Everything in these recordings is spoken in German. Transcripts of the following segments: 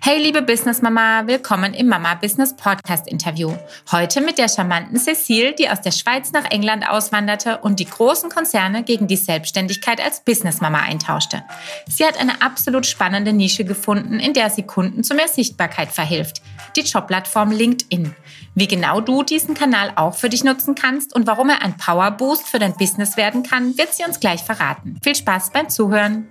Hey liebe Business Mama, willkommen im Mama Business Podcast Interview. Heute mit der charmanten Cecile, die aus der Schweiz nach England auswanderte und die großen Konzerne gegen die Selbstständigkeit als Business Mama eintauschte. Sie hat eine absolut spannende Nische gefunden, in der sie Kunden zu mehr Sichtbarkeit verhilft. Die Jobplattform LinkedIn. Wie genau du diesen Kanal auch für dich nutzen kannst und warum er ein Powerboost für dein Business werden kann, wird sie uns gleich verraten. Viel Spaß beim Zuhören.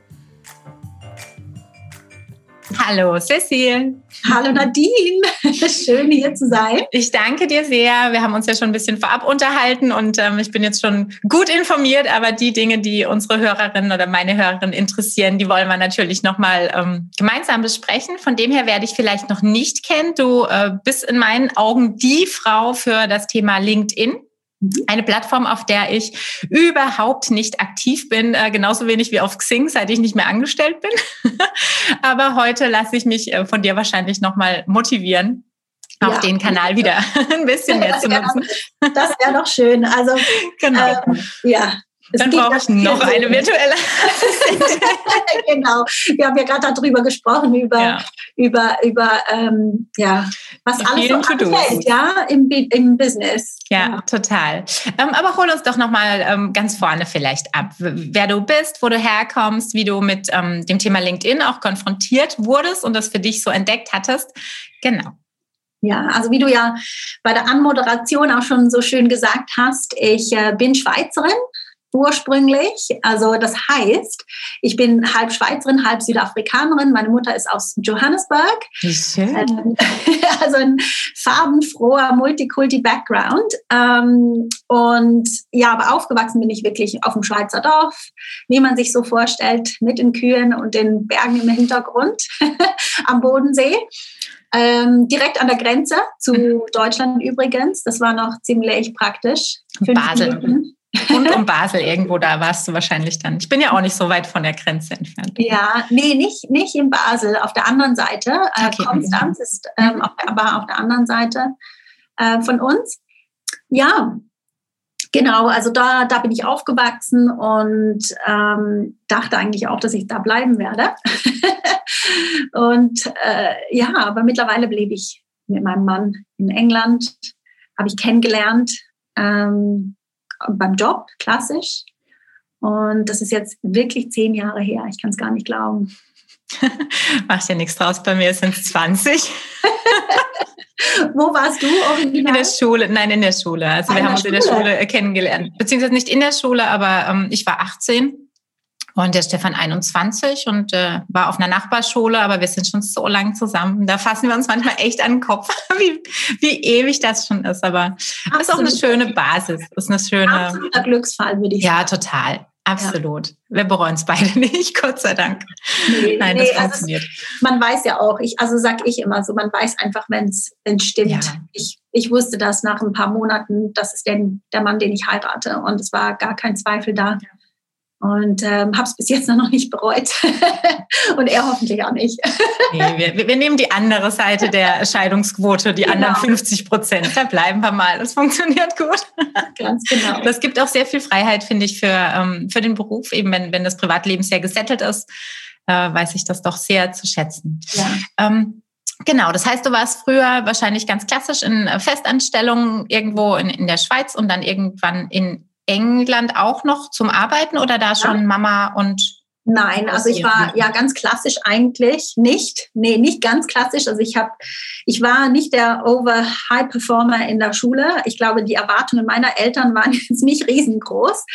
Hallo Cecile. Hallo Nadine. Schön hier zu sein. Ich danke dir sehr. Wir haben uns ja schon ein bisschen vorab unterhalten und ähm, ich bin jetzt schon gut informiert, aber die Dinge, die unsere Hörerinnen oder meine Hörerinnen interessieren, die wollen wir natürlich nochmal ähm, gemeinsam besprechen. Von dem her werde ich vielleicht noch nicht kennen. Du äh, bist in meinen Augen die Frau für das Thema LinkedIn. Mhm. Eine Plattform, auf der ich überhaupt nicht aktiv bin, äh, genauso wenig wie auf Xing, seit ich nicht mehr angestellt bin. Aber heute lasse ich mich äh, von dir wahrscheinlich nochmal motivieren, auch ja. den Kanal wieder ein bisschen mehr zu nutzen. Das wäre doch schön. Also genau. Ähm, ja, es Dann brauche ich noch eine virtuelle genau. Wir haben ja gerade darüber gesprochen, über, ja. über, über ähm, ja, was Die alles so anfällt, ja, im, im Business. Ja, ja. total. Ähm, aber hol uns doch nochmal ähm, ganz vorne vielleicht ab, wer du bist, wo du herkommst, wie du mit ähm, dem Thema LinkedIn auch konfrontiert wurdest und das für dich so entdeckt hattest. Genau. Ja, also wie du ja bei der Anmoderation auch schon so schön gesagt hast, ich äh, bin Schweizerin, ursprünglich. Also das heißt, ich bin halb Schweizerin, halb Südafrikanerin. Meine Mutter ist aus Johannesburg. Schön. Ähm, also ein farbenfroher Multikulti-Background. Ähm, und ja, aber aufgewachsen bin ich wirklich auf dem Schweizer Dorf, wie man sich so vorstellt, mit den Kühen und den Bergen im Hintergrund am Bodensee. Ähm, direkt an der Grenze zu mhm. Deutschland übrigens. Das war noch ziemlich praktisch. Fünf Basel. Minuten. Rund um Basel irgendwo, da warst du wahrscheinlich dann. Ich bin ja auch nicht so weit von der Grenze entfernt. Ja, nee, nicht, nicht in Basel, auf der anderen Seite. Äh, okay. Konstanz ist ähm, auf, aber auf der anderen Seite äh, von uns. Ja, genau, also da, da bin ich aufgewachsen und ähm, dachte eigentlich auch, dass ich da bleiben werde. und äh, ja, aber mittlerweile lebe ich mit meinem Mann in England, habe ich kennengelernt. Ähm, beim Job, klassisch. Und das ist jetzt wirklich zehn Jahre her. Ich kann es gar nicht glauben. Macht ja nichts draus. Bei mir sind es 20. Wo warst du original? In der Schule, nein, in der Schule. Also ah, wir haben uns in der Schule kennengelernt. Beziehungsweise nicht in der Schule, aber ähm, ich war 18 und der Stefan 21 und äh, war auf einer Nachbarschule, aber wir sind schon so lang zusammen. Da fassen wir uns manchmal echt an den Kopf, wie, wie ewig das schon ist. Aber es ist auch eine schöne Basis. Ist eine schöne. Absoluter Glücksfall, würde ich sagen. Ja, total. Absolut. Ja. Wir bereuen es beide nicht, Gott sei Dank. Nee, Nein, nee, das also funktioniert. Also man weiß ja auch, ich, also sag ich immer so, man weiß einfach, wenn es stimmt. Ja. Ich, ich wusste das nach ein paar Monaten, das ist der, der Mann, den ich heirate. Und es war gar kein Zweifel da. Ja und ähm, habe es bis jetzt noch nicht bereut und er hoffentlich auch nicht. nee, wir, wir, nehmen die andere Seite der Scheidungsquote, die genau. anderen 50 Prozent. Da bleiben wir mal. Das funktioniert gut. Ganz genau. Das gibt auch sehr viel Freiheit, finde ich, für, ähm, für den Beruf, eben wenn, wenn das Privatleben sehr gesettelt ist, äh, weiß ich das doch sehr zu schätzen. Ja. Ähm, Genau, das heißt, du warst früher wahrscheinlich ganz klassisch in Festanstellungen irgendwo in, in der Schweiz und dann irgendwann in England auch noch zum Arbeiten oder da schon ja. Mama und Nein, also ich war ja ganz klassisch eigentlich nicht. Nee, nicht ganz klassisch. Also ich habe, ich war nicht der over high performer in der Schule. Ich glaube, die Erwartungen meiner Eltern waren jetzt nicht riesengroß.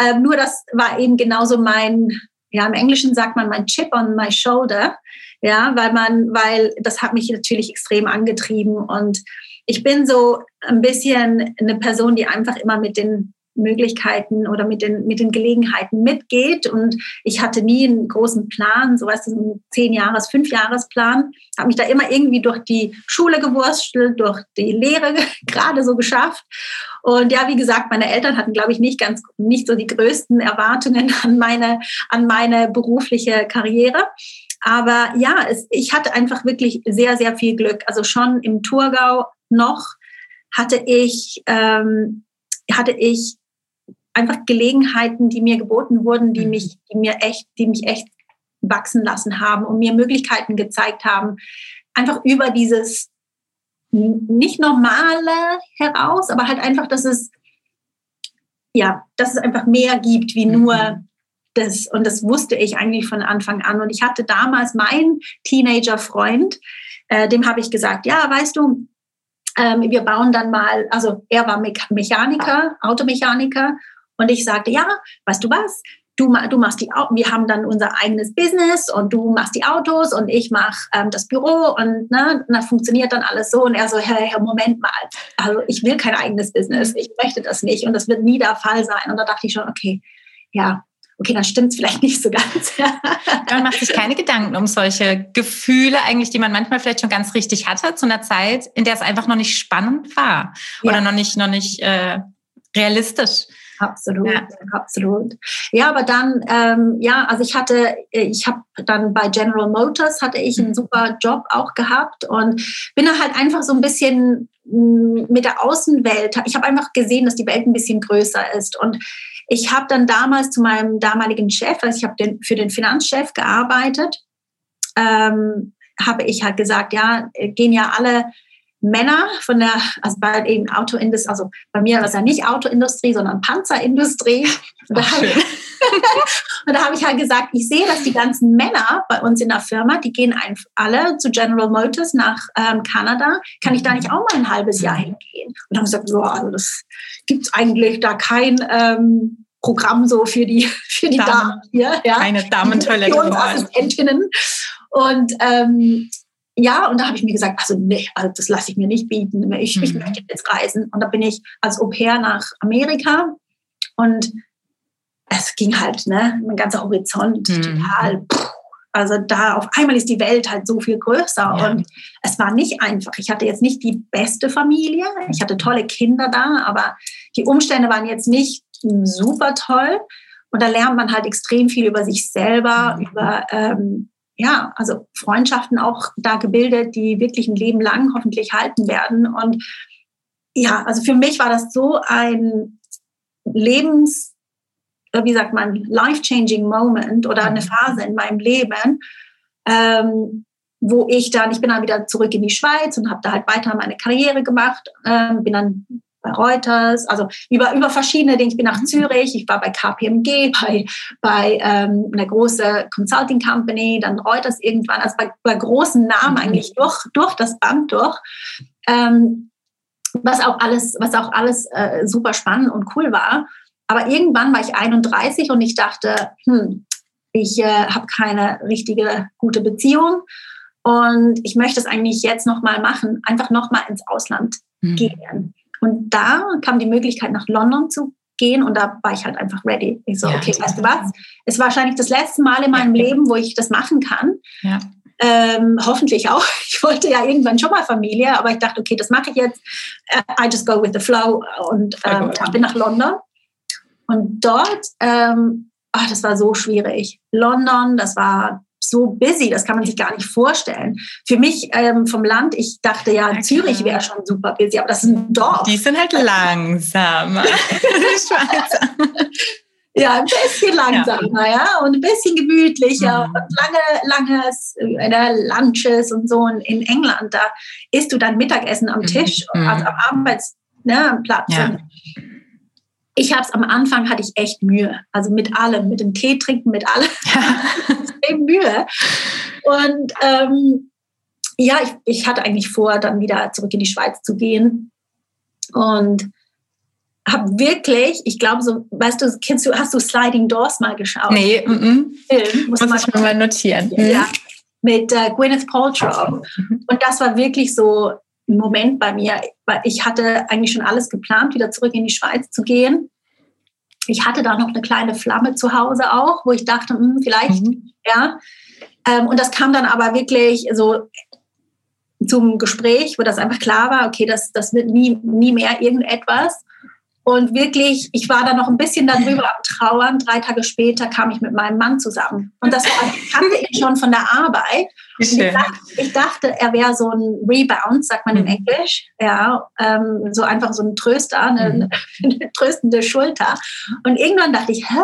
Ähm, nur das war eben genauso mein, ja, im Englischen sagt man mein Chip on my shoulder. Ja, weil man, weil das hat mich natürlich extrem angetrieben und ich bin so ein bisschen eine Person, die einfach immer mit den Möglichkeiten oder mit den, mit den Gelegenheiten mitgeht. Und ich hatte nie einen großen Plan, so was ein zehn Jahres, fünf Jahresplan. Habe mich da immer irgendwie durch die Schule gewurstelt, durch die Lehre gerade so geschafft. Und ja, wie gesagt, meine Eltern hatten, glaube ich, nicht ganz, nicht so die größten Erwartungen an meine, an meine berufliche Karriere. Aber ja, es, ich hatte einfach wirklich sehr, sehr viel Glück. Also schon im Thurgau noch hatte ich, ähm, hatte ich einfach Gelegenheiten, die mir geboten wurden, die mhm. mich, die mir echt, die mich echt wachsen lassen haben und mir Möglichkeiten gezeigt haben, einfach über dieses nicht normale heraus, aber halt einfach, dass es ja, dass es einfach mehr gibt wie nur mhm. das. Und das wusste ich eigentlich von Anfang an. Und ich hatte damals meinen Teenager-Freund, äh, dem habe ich gesagt, ja, weißt du, ähm, wir bauen dann mal, also er war Me Mechaniker, Automechaniker. Und ich sagte, ja, weißt du was? Du, du machst die, wir haben dann unser eigenes Business und du machst die Autos und ich mache ähm, das Büro und ne, das funktioniert dann alles so. Und er so, hey, Moment mal, also ich will kein eigenes Business, ich möchte das nicht und das wird nie der Fall sein. Und da dachte ich schon, okay, ja, okay, dann stimmt es vielleicht nicht so ganz. man macht sich keine Gedanken um solche Gefühle eigentlich, die man manchmal vielleicht schon ganz richtig hatte, zu einer Zeit, in der es einfach noch nicht spannend war oder ja. noch nicht, noch nicht äh, realistisch. Absolut, ja. absolut. Ja, aber dann, ähm, ja, also ich hatte, ich habe dann bei General Motors hatte ich einen mhm. super Job auch gehabt und bin da halt einfach so ein bisschen mm, mit der Außenwelt. Ich habe einfach gesehen, dass die Welt ein bisschen größer ist und ich habe dann damals zu meinem damaligen Chef, also ich habe den, für den Finanzchef gearbeitet, ähm, habe ich halt gesagt, ja, gehen ja alle Männer von der, also bei den Autoindustrie, also bei mir war es ja nicht Autoindustrie, sondern Panzerindustrie. Und da, habe ich, und da habe ich halt gesagt, ich sehe, dass die ganzen Männer bei uns in der Firma, die gehen einfach alle zu General Motors nach ähm, Kanada. Kann ich da nicht auch mal ein halbes Jahr mhm. hingehen? Und haben gesagt, ja, also das gibt es eigentlich da kein ähm, Programm so für die, für die Damen, Damen hier. Ja. Keine Damentoilette. Assistentinnen. Und ähm, ja, und da habe ich mir gesagt, also nee, also das lasse ich mir nicht bieten. Ich, mhm. ich möchte jetzt reisen. Und da bin ich als Au pair nach Amerika und es ging halt, ne, mein ganzer Horizont mhm. total. also da auf einmal ist die Welt halt so viel größer ja. und es war nicht einfach. Ich hatte jetzt nicht die beste Familie, ich hatte tolle Kinder da, aber die Umstände waren jetzt nicht super toll. Und da lernt man halt extrem viel über sich selber, mhm. über ähm, ja, also Freundschaften auch da gebildet, die wirklich ein Leben lang hoffentlich halten werden. Und ja, also für mich war das so ein Lebens, äh, wie sagt man, life-changing Moment oder eine Phase in meinem Leben, ähm, wo ich dann, ich bin dann wieder zurück in die Schweiz und habe da halt weiter meine Karriere gemacht, ähm, bin dann bei Reuters, also über, über verschiedene Dinge. Ich bin nach mhm. Zürich, ich war bei KPMG, bei, bei ähm, einer großen Consulting Company, dann Reuters irgendwann, also bei, bei großen Namen mhm. eigentlich durch, durch das Band durch. Ähm, was auch alles, was auch alles äh, super spannend und cool war. Aber irgendwann war ich 31 und ich dachte, hm, ich äh, habe keine richtige gute Beziehung und ich möchte es eigentlich jetzt nochmal machen, einfach nochmal ins Ausland mhm. gehen. Und da kam die Möglichkeit, nach London zu gehen und da war ich halt einfach ready. Ich so, ja, okay, weißt du was? Es war wahrscheinlich das letzte Mal in meinem ja. Leben, wo ich das machen kann. Ja. Ähm, hoffentlich auch. Ich wollte ja irgendwann schon mal Familie, aber ich dachte, okay, das mache ich jetzt. Uh, I just go with the flow und ähm, bin nach London. Und dort, ähm, ach, das war so schwierig. London, das war so busy, das kann man sich gar nicht vorstellen. Für mich ähm, vom Land, ich dachte ja, okay. Zürich wäre schon super busy, aber das ist ein Dorf. Die sind halt langsamer. Ja, ein bisschen langsamer, ja, ja und ein bisschen gemütlicher mhm. und lange, langes äh, Lunches und so. Und in England, da isst du dein Mittagessen am mhm. Tisch, mhm. also am Arbeitsplatz. Ne, Ja ich habe es am Anfang hatte ich echt Mühe, also mit allem, mit dem Tee trinken, mit allem, extrem Mühe. Und ähm, ja, ich, ich hatte eigentlich vor, dann wieder zurück in die Schweiz zu gehen und habe wirklich, ich glaube so, weißt du, kennst du, hast du Sliding Doors mal geschaut? Nee, m -m. Film, muss, muss ich mir mal notieren. Ja, mit äh, Gwyneth Paltrow. Mhm. Und das war wirklich so Moment bei mir, weil ich hatte eigentlich schon alles geplant, wieder zurück in die Schweiz zu gehen. Ich hatte da noch eine kleine Flamme zu Hause auch, wo ich dachte, hm, vielleicht, mhm. ja. Ähm, und das kam dann aber wirklich so zum Gespräch, wo das einfach klar war, okay, das, das wird nie, nie mehr irgendetwas. Und wirklich, ich war da noch ein bisschen darüber am Trauern. Drei Tage später kam ich mit meinem Mann zusammen. Und das kannte ich schon von der Arbeit. Ich dachte, ich, dachte, er wäre so ein Rebound, sagt man mhm. im Englisch. Ja, ähm, so einfach so ein Tröster, eine, mhm. eine, tröstende Schulter. Und irgendwann dachte ich, hä?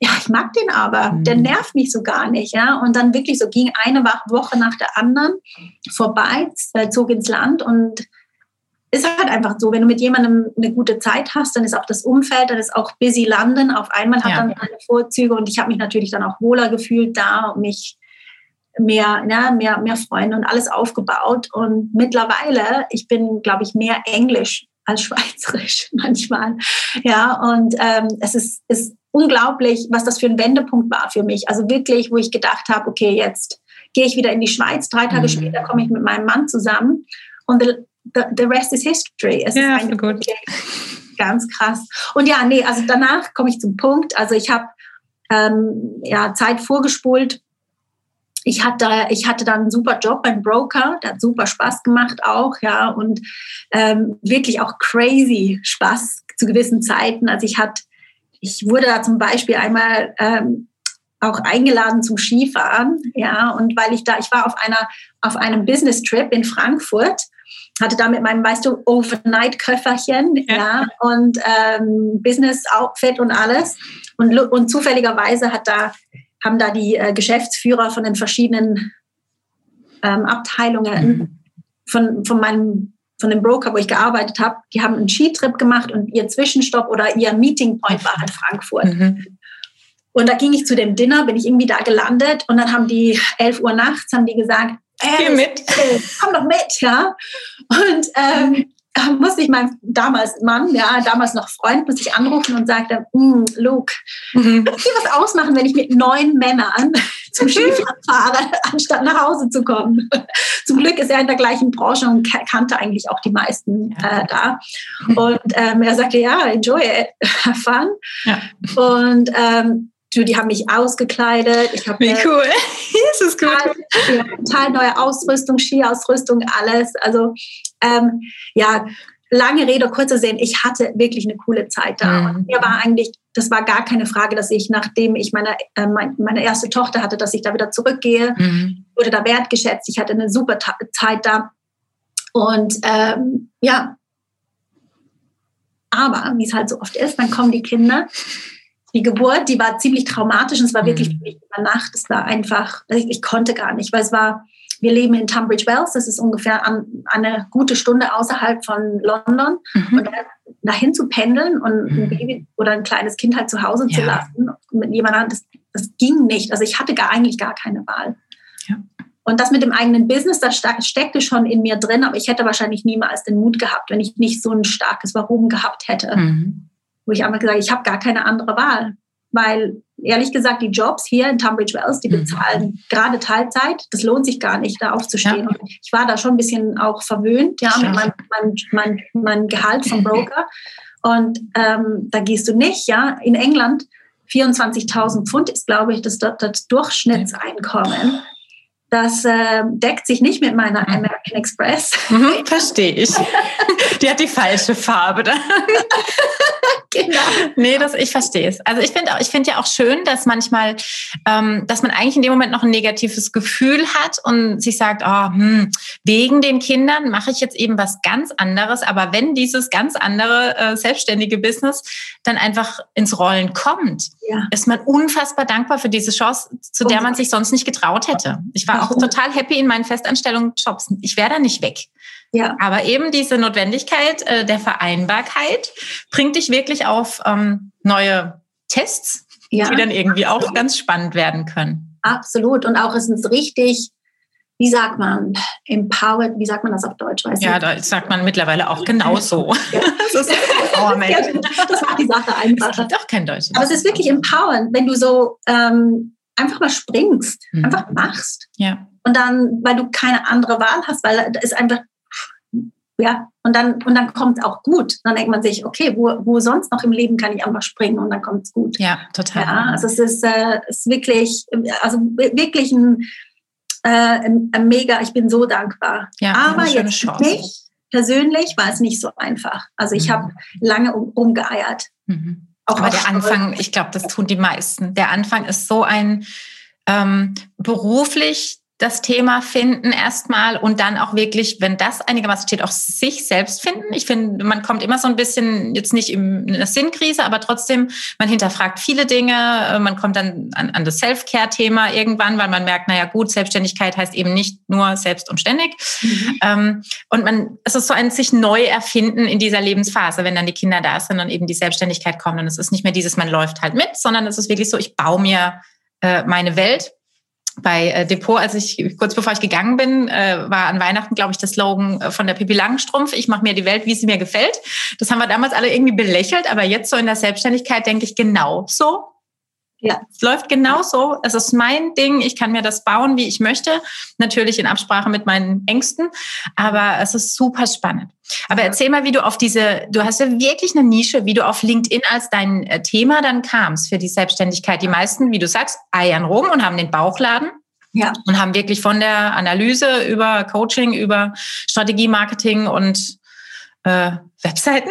ja, ich mag den aber, mhm. der nervt mich so gar nicht, ja. Und dann wirklich so ging eine Woche nach der anderen vorbei, äh, zog ins Land und ist halt einfach so, wenn du mit jemandem eine gute Zeit hast, dann ist auch das Umfeld, dann ist auch busy London auf einmal hat ja. dann eine Vorzüge und ich habe mich natürlich dann auch wohler gefühlt da und mich mehr, ja, mehr, mehr Freunde und alles aufgebaut. Und mittlerweile, ich bin, glaube ich, mehr Englisch als Schweizerisch manchmal, ja, und ähm, es ist, ist unglaublich, was das für ein Wendepunkt war für mich, also wirklich, wo ich gedacht habe, okay, jetzt gehe ich wieder in die Schweiz, drei Tage mhm. später komme ich mit meinem Mann zusammen und the, the rest is history. Es ja, ist gut. Ganz krass. Und ja, nee, also danach komme ich zum Punkt. Also ich habe ähm, ja, Zeit vorgespult. Ich hatte, ich hatte dann einen super Job beim Broker, der hat super Spaß gemacht auch, ja, und ähm, wirklich auch crazy Spaß zu gewissen Zeiten. Also ich hatte, ich wurde da zum Beispiel einmal ähm, auch eingeladen zum Skifahren, ja, und weil ich da, ich war auf einer, auf einem Business Trip in Frankfurt hatte da mit meinem, weißt du, Overnight-Köfferchen ja. ja. und ähm, Business-Outfit und alles. Und, und zufälligerweise hat da, haben da die äh, Geschäftsführer von den verschiedenen ähm, Abteilungen mhm. von, von meinem von dem Broker, wo ich gearbeitet habe, die haben einen Skitrip gemacht und ihr Zwischenstopp oder ihr Meeting Point war halt Frankfurt. Mhm. Und da ging ich zu dem Dinner, bin ich irgendwie da gelandet und dann haben die 11 Uhr nachts, haben die gesagt, Geh mit. Äh, komm doch mit, ja. Und ähm, musste ich meinen damals Mann, ja, damals noch Freund, muss ich anrufen und sagte, mm, Luke, mhm. kannst du was ausmachen, wenn ich mit neun Männern zum Skifahren fahre, anstatt nach Hause zu kommen? Zum Glück ist er in der gleichen Branche und kannte eigentlich auch die meisten äh, da. Und ähm, er sagte, ja, enjoy it, have fun. Ja. Und ähm, die haben mich ausgekleidet. Ich Wie cool. das ist gut. Total, total neue Ausrüstung, Skiausrüstung, alles. Also ähm, ja, lange Rede, kurzer Sinn, ich hatte wirklich eine coole Zeit da. Mhm. Mir war eigentlich, das war gar keine Frage, dass ich, nachdem ich meine, äh, meine erste Tochter hatte, dass ich da wieder zurückgehe, mhm. wurde da wertgeschätzt. Ich hatte eine super Zeit da. Und ähm, ja, aber wie es halt so oft ist, dann kommen die Kinder die Geburt, die war ziemlich traumatisch und es war wirklich mhm. für mich über Nacht. Es war einfach, ich, ich, konnte gar nicht, weil es war, wir leben in Tunbridge Wells, das ist ungefähr an, eine gute Stunde außerhalb von London. Mhm. Und dahin zu pendeln und ein mhm. Baby oder ein kleines Kind halt zu Hause ja. zu lassen mit jemandem, das, das ging nicht. Also ich hatte gar, eigentlich gar keine Wahl. Ja. Und das mit dem eigenen Business, das steckte schon in mir drin, aber ich hätte wahrscheinlich niemals den Mut gehabt, wenn ich nicht so ein starkes Warum gehabt hätte. Mhm wo ich einfach gesagt ich habe gar keine andere Wahl. Weil ehrlich gesagt, die Jobs hier in Tunbridge Wells, die mhm. bezahlen mhm. gerade Teilzeit. Das lohnt sich gar nicht, da aufzustehen. Ja. Ich war da schon ein bisschen auch verwöhnt, ja, mit meinem mein, mein, mein Gehalt vom Broker. Und ähm, da gehst du nicht, ja. In England 24.000 Pfund ist, glaube ich, das, das Durchschnittseinkommen das äh, deckt sich nicht mit meiner mhm. American Express. Mhm, verstehe ich. Die hat die falsche Farbe. genau. Nee, das, ich verstehe es. Also ich finde ich finde ja auch schön, dass manchmal, ähm, dass man eigentlich in dem Moment noch ein negatives Gefühl hat und sich sagt, oh, hm, wegen den Kindern mache ich jetzt eben was ganz anderes. Aber wenn dieses ganz andere äh, selbstständige Business dann einfach ins Rollen kommt, ja. ist man unfassbar dankbar für diese Chance, zu der man sich sonst nicht getraut hätte. Ich war auch total happy in meinen Festanstellungsjobs. Ich wäre da nicht weg. Ja. Aber eben diese Notwendigkeit äh, der Vereinbarkeit bringt dich wirklich auf ähm, neue Tests, ja. die dann irgendwie auch ganz spannend werden können. Absolut. Und auch ist es richtig, wie sagt man, empowered, wie sagt man das auf Deutsch? Weiß ja, da sagt man mittlerweile auch genauso. Ja. das, ist das macht die Sache einfacher. Gibt auch kein Deutsch. Aber es ist wirklich empowernd, wenn du so ähm, einfach mal springst, mhm. einfach machst. Ja. Und dann, weil du keine andere Wahl hast, weil da ist einfach, ja, und dann, und dann kommt es auch gut. Dann denkt man sich, okay, wo, wo sonst noch im Leben kann ich einfach springen und dann kommt es gut. Ja, total. Ja, also es ist, äh, ist wirklich, also wirklich ein, äh, ein, mega, ich bin so dankbar. Ja, Aber jetzt für mich persönlich war es nicht so einfach. Also ich mhm. habe lange um, umgeeiert. Mhm. Auch Aber der Anfang, ich glaube, das tun die meisten. Der Anfang ist so ein ähm, beruflich das Thema finden erstmal und dann auch wirklich, wenn das einigermaßen steht, auch sich selbst finden. Ich finde, man kommt immer so ein bisschen, jetzt nicht in einer Sinnkrise, aber trotzdem, man hinterfragt viele Dinge, man kommt dann an, an das Self-Care-Thema irgendwann, weil man merkt, naja gut, Selbstständigkeit heißt eben nicht nur selbst und ständig. Mhm. Ähm, und man, es ist so ein sich neu erfinden in dieser Lebensphase, wenn dann die Kinder da sind und eben die Selbstständigkeit kommt. Und es ist nicht mehr dieses, man läuft halt mit, sondern es ist wirklich so, ich baue mir äh, meine Welt bei äh, Depot, als ich kurz bevor ich gegangen bin, äh, war an Weihnachten, glaube ich, der Slogan äh, von der Pippi Langstrumpf, ich mache mir die Welt, wie sie mir gefällt. Das haben wir damals alle irgendwie belächelt, aber jetzt so in der Selbstständigkeit denke ich genau so. Ja. Es läuft genauso. Es ist mein Ding. Ich kann mir das bauen, wie ich möchte. Natürlich in Absprache mit meinen Ängsten. Aber es ist super spannend. Aber erzähl mal, wie du auf diese, du hast ja wirklich eine Nische, wie du auf LinkedIn als dein äh, Thema dann kamst für die Selbstständigkeit. Die meisten, wie du sagst, eiern rum und haben den Bauchladen. Ja. Und haben wirklich von der Analyse über Coaching, über Strategie, Marketing und äh, Webseiten,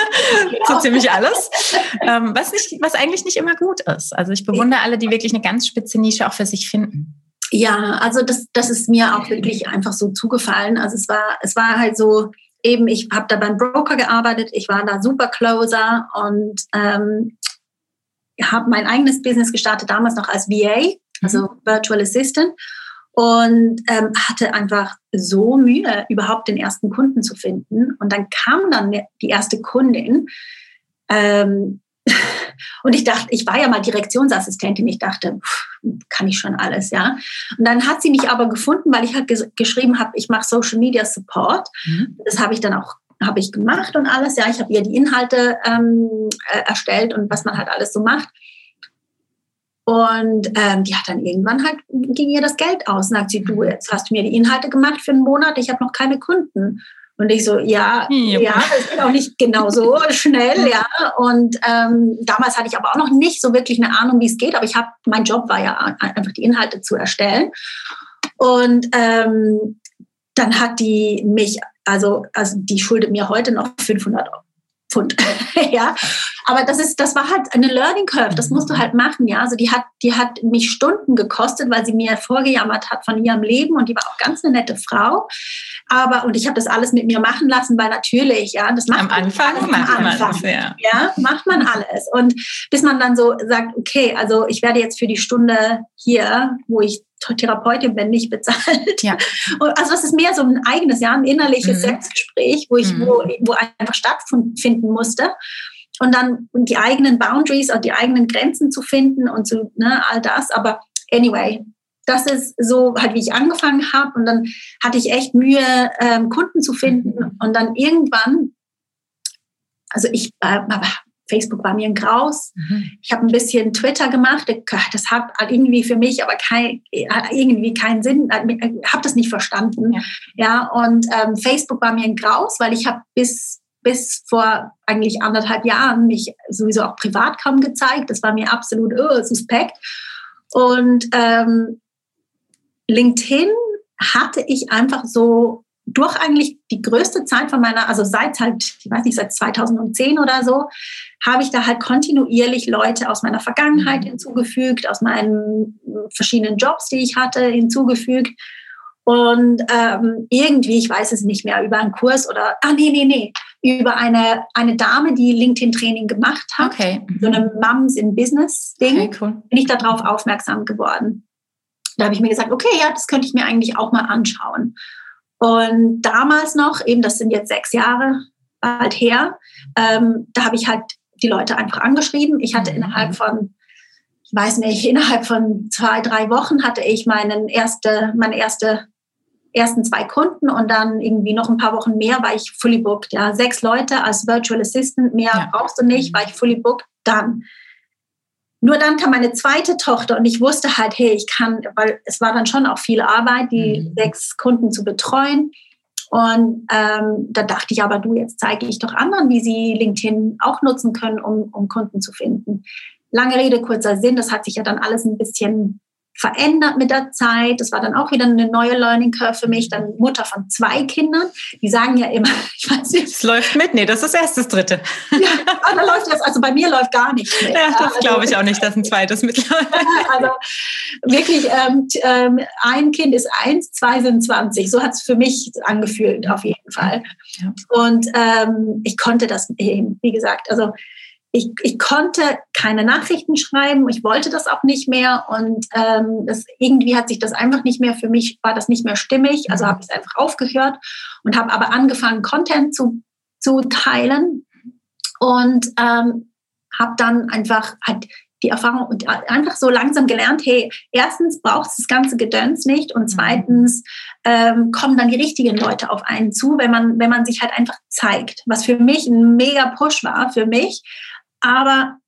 so ziemlich alles, ähm, was, nicht, was eigentlich nicht immer gut ist. Also ich bewundere alle, die wirklich eine ganz spitze Nische auch für sich finden. Ja, also das, das ist mir auch wirklich einfach so zugefallen. Also es war, es war halt so, eben, ich habe da beim Broker gearbeitet, ich war da super Closer und ähm, habe mein eigenes Business gestartet, damals noch als VA, also mhm. Virtual Assistant und ähm, hatte einfach so Mühe, überhaupt den ersten Kunden zu finden. Und dann kam dann die erste Kundin. Ähm, und ich dachte, ich war ja mal Direktionsassistentin. Ich dachte, pff, kann ich schon alles, ja. Und dann hat sie mich aber gefunden, weil ich halt ges geschrieben habe, ich mache Social Media Support. Mhm. Das habe ich dann auch habe ich gemacht und alles. Ja, ich habe ihr die Inhalte ähm, äh, erstellt und was man halt alles so macht. Und ähm, die hat dann irgendwann halt, ging ihr das Geld aus. Und sagt sie, du, mhm. jetzt hast du mir die Inhalte gemacht für einen Monat, ich habe noch keine Kunden. Und ich so, ja, ja, ja das geht auch nicht genau so schnell, ja. Und ähm, damals hatte ich aber auch noch nicht so wirklich eine Ahnung, wie es geht. Aber ich habe, mein Job war ja einfach die Inhalte zu erstellen. Und ähm, dann hat die mich, also, also die schuldet mir heute noch 500 Pfund, ja. Aber das ist, das war halt eine Learning Curve. Das musst du halt machen, ja. Also die hat, die hat mich Stunden gekostet, weil sie mir vorgejammert hat von ihrem Leben und die war auch ganz eine nette Frau. Aber und ich habe das alles mit mir machen lassen, weil natürlich, ja, das macht am Anfang alles, macht am Anfang, man ja. ja, macht man alles. Und bis man dann so sagt, okay, also ich werde jetzt für die Stunde hier, wo ich Therapeutin bin, nicht bezahlt. Ja. also das ist mehr so ein eigenes, ja, ein innerliches mhm. Selbstgespräch, wo ich, mhm. wo, wo einfach stattfinden musste. Und dann die eigenen Boundaries und die eigenen Grenzen zu finden und so, ne, all das. Aber anyway, das ist so halt, wie ich angefangen habe. Und dann hatte ich echt Mühe, ähm, Kunden zu finden. Mhm. Und dann irgendwann, also ich äh, Facebook war mir ein Graus. Mhm. Ich habe ein bisschen Twitter gemacht. Das hat irgendwie für mich aber kein, irgendwie keinen Sinn. Ich habe das nicht verstanden. Ja, ja und ähm, Facebook war mir ein Graus, weil ich habe bis bis vor eigentlich anderthalb Jahren mich sowieso auch privat kaum gezeigt. Das war mir absolut oh, suspekt. Und ähm, LinkedIn hatte ich einfach so durch eigentlich die größte Zeit von meiner, also seit halt, ich weiß nicht, seit 2010 oder so, habe ich da halt kontinuierlich Leute aus meiner Vergangenheit mhm. hinzugefügt, aus meinen verschiedenen Jobs, die ich hatte, hinzugefügt. Und ähm, irgendwie, ich weiß es nicht mehr, über einen Kurs oder, ah nee, nee, nee, über eine, eine Dame, die LinkedIn-Training gemacht hat, okay. so eine Mums in Business-Ding, okay, cool. bin ich darauf aufmerksam geworden. Da habe ich mir gesagt, okay, ja, das könnte ich mir eigentlich auch mal anschauen. Und damals noch, eben das sind jetzt sechs Jahre bald her, ähm, da habe ich halt die Leute einfach angeschrieben. Ich hatte mhm. innerhalb von, ich weiß nicht, innerhalb von zwei, drei Wochen hatte ich meinen erste, meine erste ersten zwei Kunden und dann irgendwie noch ein paar Wochen mehr war ich fully booked. Ja, sechs Leute als Virtual Assistant, mehr ja. brauchst du nicht, war ich fully booked. Dann nur dann kam meine zweite Tochter und ich wusste halt, hey, ich kann, weil es war dann schon auch viel Arbeit, die mhm. sechs Kunden zu betreuen. Und ähm, da dachte ich, aber du, jetzt zeige ich doch anderen, wie sie LinkedIn auch nutzen können, um, um Kunden zu finden. Lange Rede, kurzer Sinn, das hat sich ja dann alles ein bisschen verändert mit der Zeit. Das war dann auch wieder eine neue Learning Curve für mich. Dann Mutter von zwei Kindern. Die sagen ja immer, ich weiß nicht. Es läuft mit, nee, das ist erst das dritte. Ja, da läuft das, also bei mir läuft gar nichts mit. Ja, das glaube ich auch nicht, dass ein zweites mitläuft. Also wirklich, ähm, ähm, ein Kind ist eins, zwei sind zwanzig. So hat es für mich angefühlt, auf jeden Fall. Und ähm, ich konnte das eben, wie gesagt, also ich, ich konnte keine Nachrichten schreiben, ich wollte das auch nicht mehr und ähm, das, irgendwie hat sich das einfach nicht mehr, für mich war das nicht mehr stimmig, also mhm. habe ich es einfach aufgehört und habe aber angefangen, Content zu, zu teilen und ähm, habe dann einfach halt die Erfahrung und einfach so langsam gelernt, hey, erstens braucht es das ganze Gedöns nicht und mhm. zweitens ähm, kommen dann die richtigen Leute auf einen zu, wenn man, wenn man sich halt einfach zeigt, was für mich ein mega Push war für mich, aber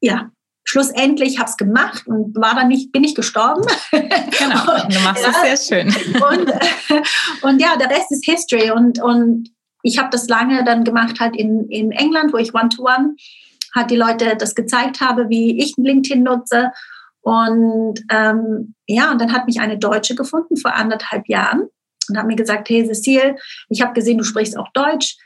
ja, schlussendlich habe es gemacht und war dann nicht, bin ich gestorben. Genau, du machst ja, es sehr schön. Und, und ja, der Rest ist History. Und, und ich habe das lange dann gemacht, halt in, in England, wo ich One-to-One hat die Leute das gezeigt habe, wie ich LinkedIn nutze. Und ähm, ja, und dann hat mich eine Deutsche gefunden vor anderthalb Jahren und hat mir gesagt, hey Cecile, ich habe gesehen, du sprichst auch Deutsch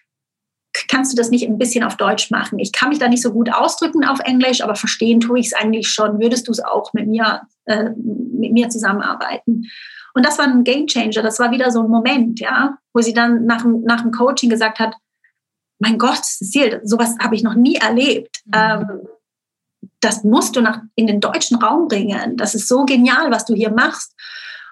kannst du das nicht ein bisschen auf Deutsch machen? Ich kann mich da nicht so gut ausdrücken auf Englisch, aber verstehen tue ich es eigentlich schon. Würdest du es auch mit mir, äh, mit mir zusammenarbeiten? Und das war ein Game Changer. Das war wieder so ein Moment, ja, wo sie dann nach, nach dem Coaching gesagt hat, mein Gott, Cecile, sowas habe ich noch nie erlebt. Mhm. Ähm, das musst du nach, in den deutschen Raum bringen. Das ist so genial, was du hier machst.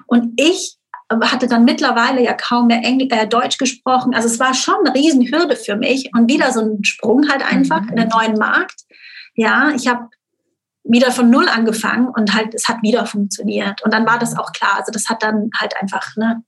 Und ich hatte dann mittlerweile ja kaum mehr Engl äh, Deutsch gesprochen. Also es war schon eine Riesenhürde für mich und wieder so ein Sprung halt einfach mhm. in den neuen Markt. Ja, ich habe wieder von Null angefangen und halt, es hat wieder funktioniert. Und dann war das auch klar. Also das hat dann halt einfach, ne,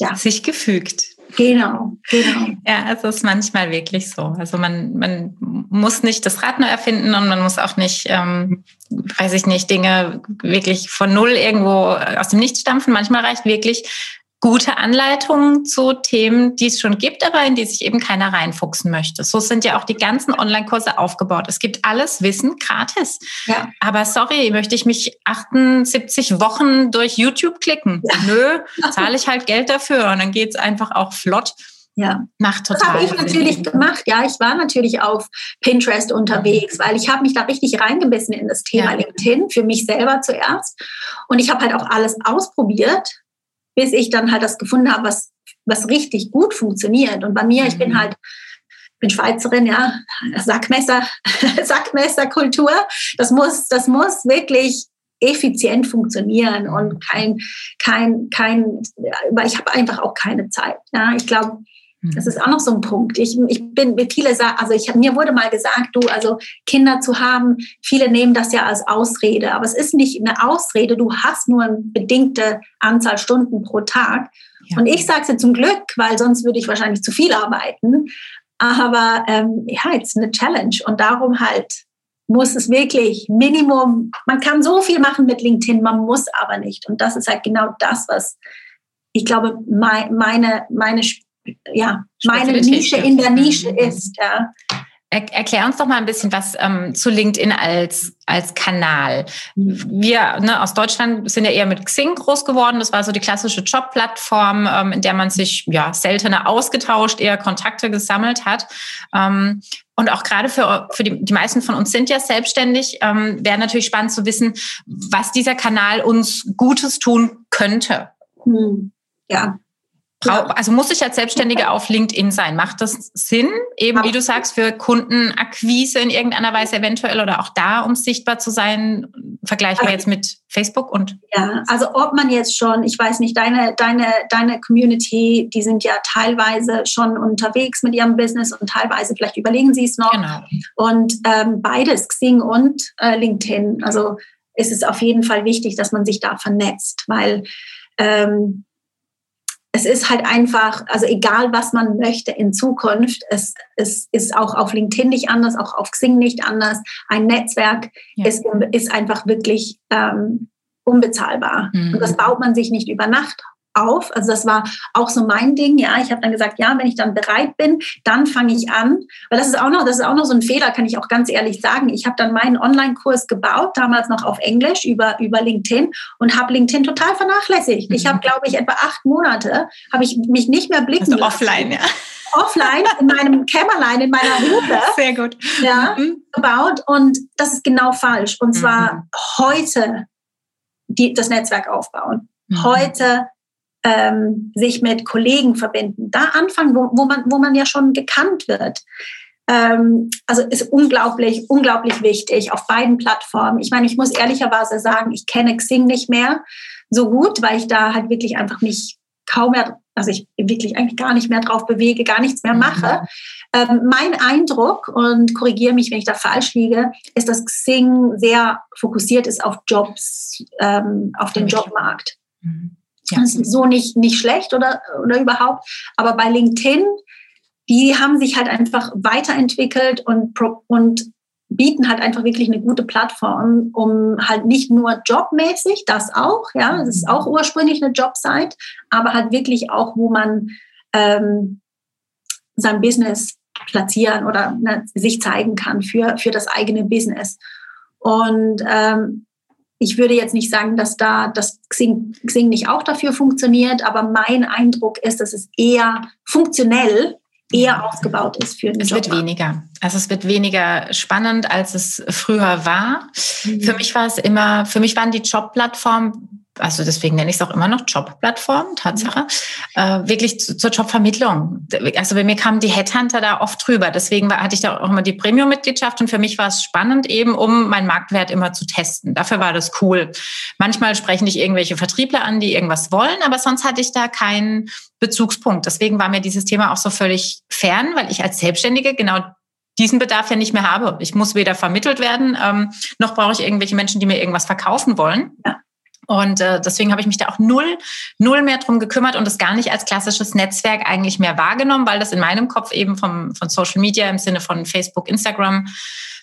ja. Sich gefügt. Genau, genau. Ja, es ist manchmal wirklich so. Also man, man muss nicht das Rad neu erfinden und man muss auch nicht, ähm, weiß ich nicht, Dinge wirklich von null irgendwo aus dem Nichts stampfen. Manchmal reicht wirklich gute Anleitungen zu Themen, die es schon gibt, aber in die sich eben keiner reinfuchsen möchte. So sind ja auch die ganzen Online-Kurse aufgebaut. Es gibt alles Wissen gratis. Ja. Aber sorry, möchte ich mich 78 Wochen durch YouTube klicken? Ja. Nö, zahle ich halt Geld dafür und dann geht's einfach auch flott. Ja, macht total. Das habe ich natürlich gemacht. Ja, ich war natürlich auf Pinterest unterwegs, weil ich habe mich da richtig reingebissen in das Thema ja. LinkedIn für mich selber zuerst und ich habe halt auch alles ausprobiert bis ich dann halt das gefunden habe, was, was richtig gut funktioniert. Und bei mir, ich bin mhm. halt, bin Schweizerin, ja, Sackmesser, Sackmesserkultur. Das muss, das muss wirklich effizient funktionieren und kein, kein, kein, weil ich habe einfach auch keine Zeit. Ja, ich glaube, das mhm. ist auch noch so ein Punkt. Ich, ich bin, viele sagen, also ich, mir wurde mal gesagt, du, also Kinder zu haben, viele nehmen das ja als Ausrede, aber es ist nicht eine Ausrede. Du hast nur eine bedingte Anzahl Stunden pro Tag. Ja. Und ich sage es zum Glück, weil sonst würde ich wahrscheinlich zu viel arbeiten. Aber ähm, ja, es ist eine Challenge und darum halt muss es wirklich Minimum, man kann so viel machen mit LinkedIn, man muss aber nicht. Und das ist halt genau das, was ich glaube, meine, meine ja, meine Nische in der Nische mhm. ist. Ja. Erklär uns doch mal ein bisschen was ähm, zu LinkedIn als, als Kanal. Wir ne, aus Deutschland sind ja eher mit Xing groß geworden. Das war so die klassische Jobplattform, ähm, in der man sich ja seltener ausgetauscht, eher Kontakte gesammelt hat. Ähm, und auch gerade für, für die, die meisten von uns sind ja selbstständig, ähm, wäre natürlich spannend zu wissen, was dieser Kanal uns Gutes tun könnte. Hm. Ja, also muss ich als Selbstständige auf LinkedIn sein? Macht das Sinn, eben wie du sagst, für Kundenakquise in irgendeiner Weise eventuell oder auch da, um sichtbar zu sein, vergleichbar jetzt mit Facebook und? Ja, also ob man jetzt schon, ich weiß nicht, deine, deine, deine Community, die sind ja teilweise schon unterwegs mit ihrem Business und teilweise vielleicht überlegen sie es noch. Genau. Und ähm, beides, Xing und äh, LinkedIn. Also ist es auf jeden Fall wichtig, dass man sich da vernetzt, weil ähm, es ist halt einfach, also egal was man möchte in Zukunft, es, es ist auch auf LinkedIn nicht anders, auch auf Xing nicht anders. Ein Netzwerk ja. ist, ist einfach wirklich ähm, unbezahlbar. Mhm. Und das baut man sich nicht über Nacht auf. Also das war auch so mein Ding. Ja, ich habe dann gesagt, ja, wenn ich dann bereit bin, dann fange ich an. Weil das ist auch noch, das ist auch noch so ein Fehler, kann ich auch ganz ehrlich sagen. Ich habe dann meinen Online-Kurs gebaut, damals noch auf Englisch über über LinkedIn und habe LinkedIn total vernachlässigt. Mhm. Ich habe, glaube ich, etwa acht Monate habe ich mich nicht mehr blicken also offline, ja offline in meinem Kämmerlein, in meiner Höhle. Sehr gut. Ja, mhm. gebaut. Und das ist genau falsch. Und zwar mhm. heute die, das Netzwerk aufbauen. Mhm. Heute ähm, sich mit Kollegen verbinden. Da anfangen, wo, wo, man, wo man ja schon gekannt wird. Ähm, also ist unglaublich, unglaublich wichtig auf beiden Plattformen. Ich meine, ich muss ehrlicherweise sagen, ich kenne Xing nicht mehr so gut, weil ich da halt wirklich einfach mich kaum mehr, also ich wirklich eigentlich gar nicht mehr drauf bewege, gar nichts mehr mache. Ähm, mein Eindruck, und korrigiere mich, wenn ich da falsch liege, ist, dass Xing sehr fokussiert ist auf Jobs, ähm, auf den Jobmarkt. Mhm. Ja. Das ist so nicht, nicht schlecht oder, oder überhaupt. Aber bei LinkedIn, die haben sich halt einfach weiterentwickelt und, und bieten halt einfach wirklich eine gute Plattform, um halt nicht nur jobmäßig, das auch, ja, das ist auch ursprünglich eine Jobsite, aber halt wirklich auch, wo man ähm, sein Business platzieren oder ne, sich zeigen kann für, für das eigene Business. Und ähm, ich würde jetzt nicht sagen, dass da das Xing, Xing nicht auch dafür funktioniert, aber mein Eindruck ist, dass es eher funktionell eher ausgebaut ist für den Es Job. wird weniger. Also es wird weniger spannend, als es früher war. Mhm. Für mich war es immer, für mich waren die Jobplattformen also deswegen nenne ich es auch immer noch Jobplattform, Tatsache, mhm. äh, wirklich zu, zur Jobvermittlung. Also bei mir kamen die Headhunter da oft drüber. Deswegen war, hatte ich da auch immer die Premium-Mitgliedschaft und für mich war es spannend eben, um meinen Marktwert immer zu testen. Dafür war das cool. Manchmal sprechen dich irgendwelche Vertriebler an, die irgendwas wollen, aber sonst hatte ich da keinen Bezugspunkt. Deswegen war mir dieses Thema auch so völlig fern, weil ich als Selbstständige genau diesen Bedarf ja nicht mehr habe. Ich muss weder vermittelt werden, ähm, noch brauche ich irgendwelche Menschen, die mir irgendwas verkaufen wollen. Ja. Und äh, deswegen habe ich mich da auch null, null mehr drum gekümmert und das gar nicht als klassisches Netzwerk eigentlich mehr wahrgenommen, weil das in meinem Kopf eben vom, von Social Media im Sinne von Facebook, Instagram,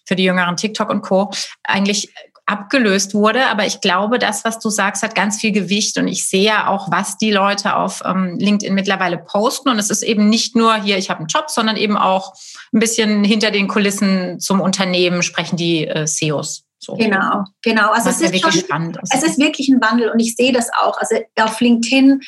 für die Jüngeren TikTok und Co. eigentlich abgelöst wurde. Aber ich glaube, das, was du sagst, hat ganz viel Gewicht. Und ich sehe ja auch, was die Leute auf ähm, LinkedIn mittlerweile posten. Und es ist eben nicht nur hier, ich habe einen Job, sondern eben auch ein bisschen hinter den Kulissen zum Unternehmen sprechen die äh, CEOs. So. Genau, genau. Also es ist, schon, spannend es ist wirklich ein Wandel und ich sehe das auch. Also auf LinkedIn,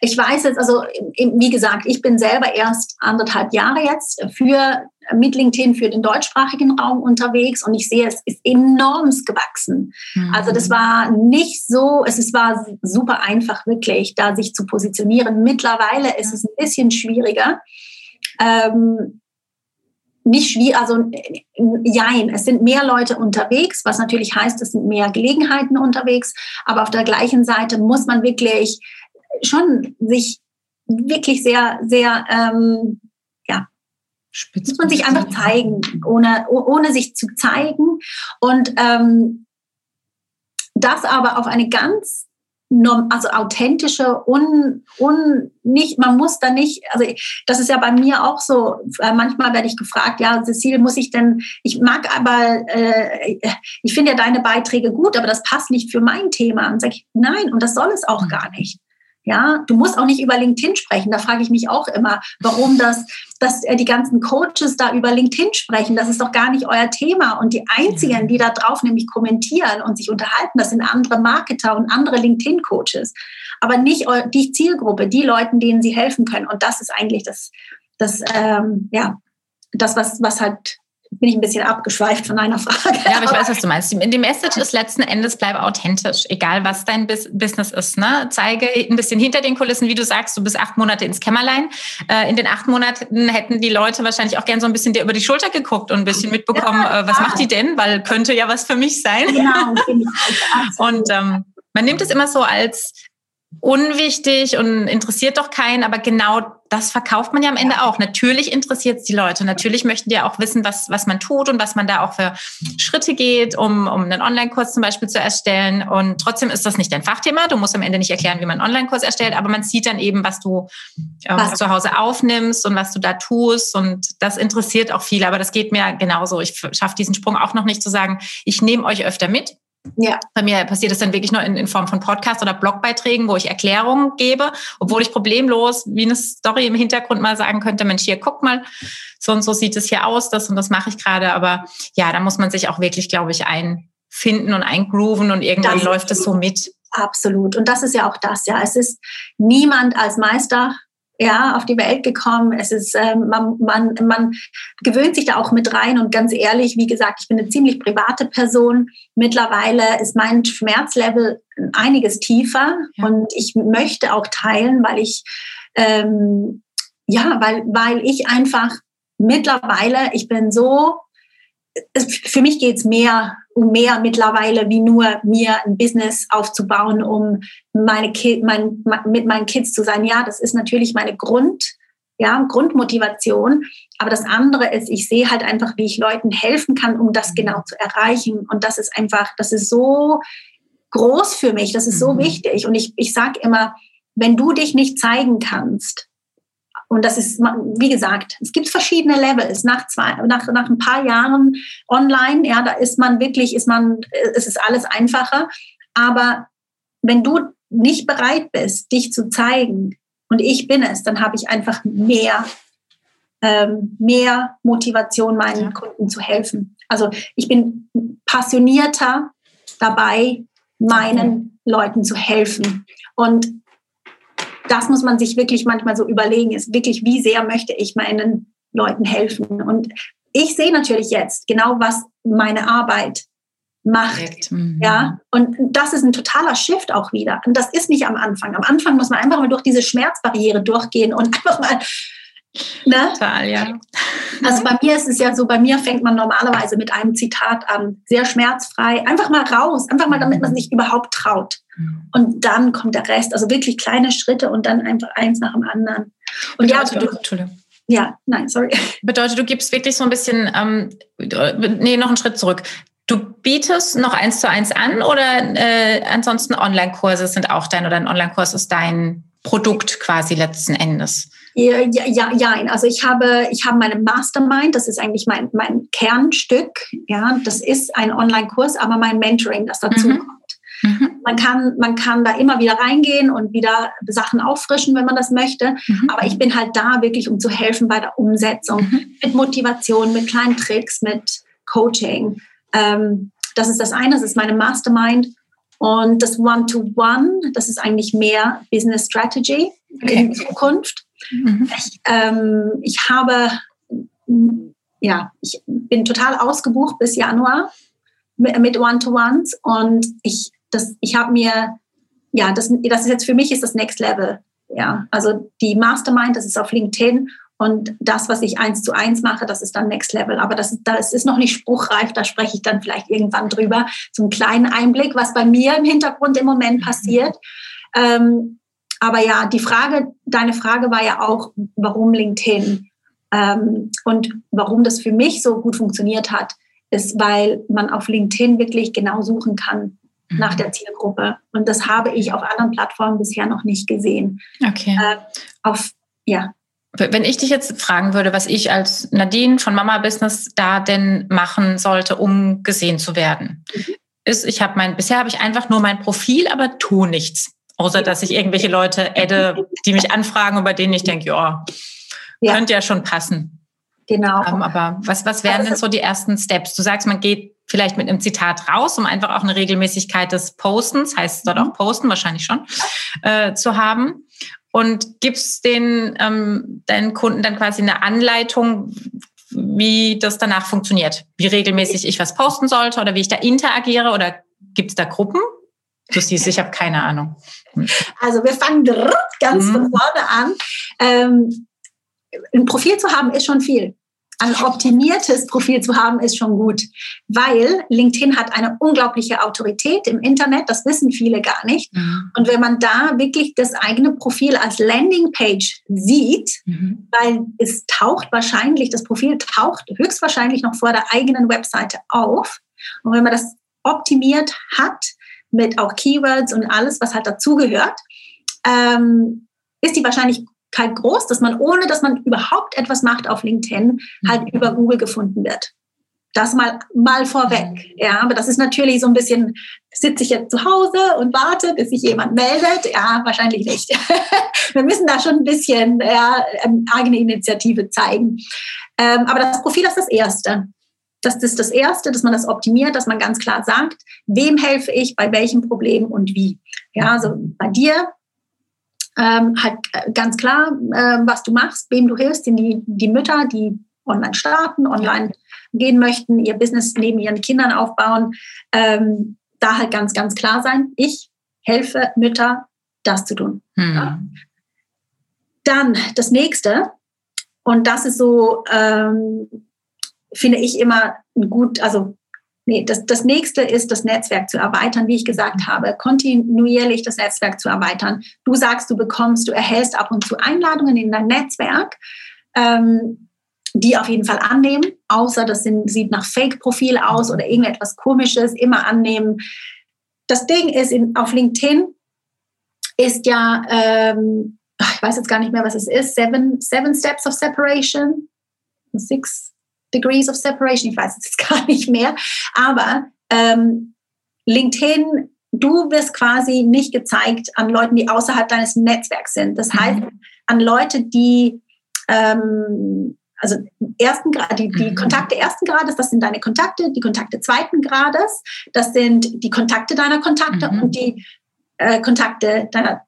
ich weiß jetzt, also wie gesagt, ich bin selber erst anderthalb Jahre jetzt für mit LinkedIn für den deutschsprachigen Raum unterwegs und ich sehe, es ist enormst gewachsen. Mhm. Also das war nicht so, es war super einfach wirklich, da sich zu positionieren. Mittlerweile ist es ein bisschen schwieriger. Ähm, nicht schwierig, also jein, es sind mehr Leute unterwegs, was natürlich heißt, es sind mehr Gelegenheiten unterwegs, aber auf der gleichen Seite muss man wirklich schon sich wirklich sehr, sehr, ähm, ja, Spitz muss man sich einfach zeigen, ohne, ohne sich zu zeigen und ähm, das aber auf eine ganz also authentische, un, un, nicht, man muss da nicht, also das ist ja bei mir auch so, äh, manchmal werde ich gefragt, ja, Cecile, muss ich denn, ich mag aber, äh, ich finde ja deine Beiträge gut, aber das passt nicht für mein Thema. Und sage ich, nein, und das soll es auch gar nicht. Ja, du musst auch nicht über LinkedIn sprechen. Da frage ich mich auch immer, warum das, dass äh, die ganzen Coaches da über LinkedIn sprechen. Das ist doch gar nicht euer Thema. Und die einzigen, die da drauf nämlich kommentieren und sich unterhalten, das sind andere Marketer und andere LinkedIn-Coaches. Aber nicht die Zielgruppe, die Leuten, denen sie helfen können. Und das ist eigentlich das, das, ähm, ja, das, was, was halt bin ich ein bisschen abgeschweift von einer Frage. Ja, aber ich weiß, was du meinst. Die Message ist letzten Endes, bleib authentisch, egal was dein Business ist. Ne? Zeige ein bisschen hinter den Kulissen, wie du sagst, du bist acht Monate ins Kämmerlein. Äh, in den acht Monaten hätten die Leute wahrscheinlich auch gern so ein bisschen dir über die Schulter geguckt und ein bisschen mitbekommen, ja, äh, was macht die denn? Weil könnte ja was für mich sein. Genau. genau. und ähm, man nimmt es immer so als unwichtig und interessiert doch keinen, aber genau das verkauft man ja am Ende auch. Natürlich interessiert es die Leute. Natürlich möchten die auch wissen, was, was man tut und was man da auch für Schritte geht, um, um einen Online-Kurs zum Beispiel zu erstellen. Und trotzdem ist das nicht dein Fachthema. Du musst am Ende nicht erklären, wie man einen Online-Kurs erstellt, aber man sieht dann eben, was du ähm, was? zu Hause aufnimmst und was du da tust. Und das interessiert auch viele. Aber das geht mir genauso. Ich schaffe diesen Sprung auch noch nicht zu sagen, ich nehme euch öfter mit Ja. Bei mir passiert es dann wirklich nur in, in, Form von Podcast oder Blogbeiträgen, wo ich Erklärungen gebe, obwohl ich problemlos wie eine Story im Hintergrund mal sagen könnte, Mensch, hier guck mal, so und so sieht es hier aus, das und das mache ich gerade. Aber ja, da muss man sich auch wirklich, glaube ich, einfinden und eingrooven und irgendwann das läuft es so mit. Absolut. Und das ist ja auch das, ja. Es ist niemand als Meister ja, auf die Welt gekommen. Es ist, ähm, man, man, man gewöhnt sich da auch mit rein und ganz ehrlich, wie gesagt, ich bin eine ziemlich private Person. Mittlerweile ist mein Schmerzlevel einiges tiefer ja. und ich möchte auch teilen, weil ich, ähm, ja, weil, weil ich einfach mittlerweile, ich bin so, für mich geht es mehr um mehr mittlerweile, wie nur mir ein Business aufzubauen, um meine Ki mein, mit meinen Kids zu sein. Ja, das ist natürlich meine Grund, ja, Grundmotivation. Aber das andere ist, ich sehe halt einfach, wie ich Leuten helfen kann, um das genau zu erreichen. Und das ist einfach, das ist so groß für mich, das ist so mhm. wichtig. Und ich, ich sage immer, wenn du dich nicht zeigen kannst, und das ist, wie gesagt, es gibt verschiedene Levels. Nach, zwei, nach, nach ein paar Jahren online, ja, da ist man wirklich, ist man, es ist alles einfacher. Aber wenn du nicht bereit bist, dich zu zeigen, und ich bin es, dann habe ich einfach mehr, ähm, mehr Motivation, meinen ja. Kunden zu helfen. Also ich bin passionierter dabei, meinen Leuten zu helfen. Und das muss man sich wirklich manchmal so überlegen, ist wirklich, wie sehr möchte ich meinen Leuten helfen? Und ich sehe natürlich jetzt genau, was meine Arbeit macht. Mhm. Ja, und das ist ein totaler Shift auch wieder. Und das ist nicht am Anfang. Am Anfang muss man einfach mal durch diese Schmerzbarriere durchgehen und einfach mal Ne? Total, ja. Also bei mir ist es ja so, bei mir fängt man normalerweise mit einem Zitat an, sehr schmerzfrei, einfach mal raus, einfach mal, damit man sich überhaupt traut. Mhm. Und dann kommt der Rest, also wirklich kleine Schritte und dann einfach eins nach dem anderen. Und ja, also du, Entschuldigung. Ja, nein, sorry. Bedeutet, du gibst wirklich so ein bisschen, ähm, nee, noch einen Schritt zurück. Du bietest noch eins zu eins an oder äh, ansonsten Online-Kurse sind auch dein oder ein Online-Kurs ist dein Produkt quasi letzten Endes? Ja, ja, ja, also ich habe, ich habe meine Mastermind, das ist eigentlich mein, mein Kernstück. Ja, das ist ein Online-Kurs, aber mein Mentoring, das dazu mhm. kommt. Mhm. Man, kann, man kann da immer wieder reingehen und wieder Sachen auffrischen, wenn man das möchte. Mhm. Aber ich bin halt da wirklich, um zu helfen bei der Umsetzung. Mhm. Mit Motivation, mit kleinen Tricks, mit Coaching. Ähm, das ist das eine, das ist meine Mastermind. Und das One-to-One, -One, das ist eigentlich mehr Business Strategy okay. in Zukunft. Mhm. Ich, ähm, ich habe, ja, ich bin total ausgebucht bis Januar mit, One-to-Ones und ich, ich habe mir, ja, das, das ist jetzt für mich ist das Next Level. Ja, also die Mastermind, das ist auf LinkedIn und das, was ich eins zu eins mache, das ist dann Next Level. Aber das, das ist noch nicht spruchreif, da spreche ich dann vielleicht irgendwann drüber. So einen kleinen Einblick, was bei mir im Hintergrund im Moment passiert. Ähm, aber ja, die Frage, deine Frage war ja auch, warum LinkedIn? Ähm, und warum das für mich so gut funktioniert hat, ist, weil man auf LinkedIn wirklich genau suchen kann mhm. nach der Zielgruppe. Und das habe ich auf anderen Plattformen bisher noch nicht gesehen. Okay. Äh, auf, ja. Wenn ich dich jetzt fragen würde, was ich als Nadine von Mama Business da denn machen sollte, um gesehen zu werden, mhm. ist, ich habe mein, bisher habe ich einfach nur mein Profil, aber tu nichts. Außer dass ich irgendwelche Leute adde, die mich anfragen bei denen ich denke, ja, könnte ja schon passen. Genau. Ähm, aber was, was wären denn so die ersten Steps? Du sagst, man geht vielleicht mit einem Zitat raus, um einfach auch eine Regelmäßigkeit des Postens, heißt dort auch mhm. Posten, wahrscheinlich schon, äh, zu haben. Und gibst den ähm, deinen Kunden dann quasi eine Anleitung, wie das danach funktioniert? Wie regelmäßig ich was posten sollte oder wie ich da interagiere oder gibt es da Gruppen? Du siehst, ich habe keine Ahnung. Also wir fangen ganz mhm. von vorne an. Ähm, ein Profil zu haben ist schon viel. Ein optimiertes Profil zu haben ist schon gut, weil LinkedIn hat eine unglaubliche Autorität im Internet, das wissen viele gar nicht. Mhm. Und wenn man da wirklich das eigene Profil als Landingpage sieht, mhm. weil es taucht wahrscheinlich, das Profil taucht höchstwahrscheinlich noch vor der eigenen Webseite auf. Und wenn man das optimiert hat, mit auch Keywords und alles, was halt dazugehört, ähm, ist die Wahrscheinlichkeit groß, dass man, ohne dass man überhaupt etwas macht auf LinkedIn, halt mhm. über Google gefunden wird. Das mal, mal vorweg. Ja, aber das ist natürlich so ein bisschen, sitze ich jetzt zu Hause und warte, bis sich jemand meldet? Ja, wahrscheinlich nicht. Wir müssen da schon ein bisschen ja, ähm, eigene Initiative zeigen. Ähm, aber das Profil ist das Erste. Das ist das Erste, dass man das optimiert, dass man ganz klar sagt, wem helfe ich, bei welchem Problem und wie. Ja, also bei dir ähm, halt äh, ganz klar, äh, was du machst, wem du hilfst, die, die Mütter, die online starten, online gehen möchten, ihr Business neben ihren Kindern aufbauen, ähm, da halt ganz, ganz klar sein, ich helfe Mütter, das zu tun. Hm. Ja. Dann das nächste, und das ist so, ähm, finde ich immer gut, also nee, das, das nächste ist, das Netzwerk zu erweitern, wie ich gesagt habe, kontinuierlich das Netzwerk zu erweitern. Du sagst, du bekommst, du erhältst ab und zu Einladungen in dein Netzwerk. Ähm, die auf jeden Fall annehmen, außer das sind, sieht nach Fake-Profil aus oder irgendetwas Komisches, immer annehmen. Das Ding ist, in, auf LinkedIn ist ja, ähm, ich weiß jetzt gar nicht mehr, was es ist, seven, seven Steps of Separation, Six Degrees of Separation, ich weiß es jetzt gar nicht mehr, aber ähm, LinkedIn, du wirst quasi nicht gezeigt an Leuten, die außerhalb deines Netzwerks sind. Das heißt, mhm. an Leute, die ähm, also ersten Grad, die, die mhm. Kontakte ersten Grades, das sind deine Kontakte, die Kontakte zweiten Grades, das sind die Kontakte deiner Kontakte mhm. und die äh, Kontakte deiner,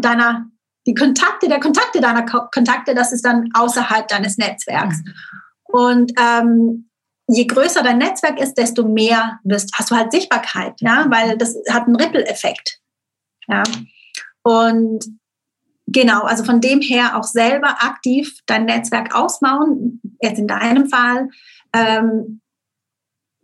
deiner, die Kontakte der Kontakte deiner Kontakte, das ist dann außerhalb deines Netzwerks. Mhm. Und ähm, je größer dein Netzwerk ist, desto mehr wirst, hast du halt Sichtbarkeit, ja, weil das hat einen Ripple-Effekt. Ja. Und Genau, also von dem her auch selber aktiv dein Netzwerk ausbauen. Jetzt in deinem Fall. Ähm,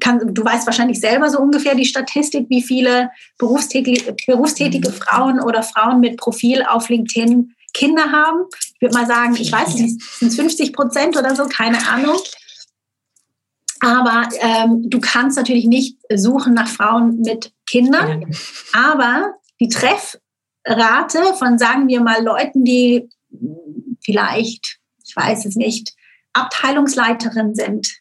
kann, du weißt wahrscheinlich selber so ungefähr die Statistik, wie viele berufstätige, berufstätige. Frauen oder Frauen mit Profil auf LinkedIn Kinder haben. Ich würde mal sagen, ich weiß nicht, sind es 50 Prozent oder so, keine Ahnung. Aber ähm, du kannst natürlich nicht suchen nach Frauen mit Kindern. Aber die Treff, Rate von, sagen wir mal, Leuten, die vielleicht, ich weiß es nicht, Abteilungsleiterin sind,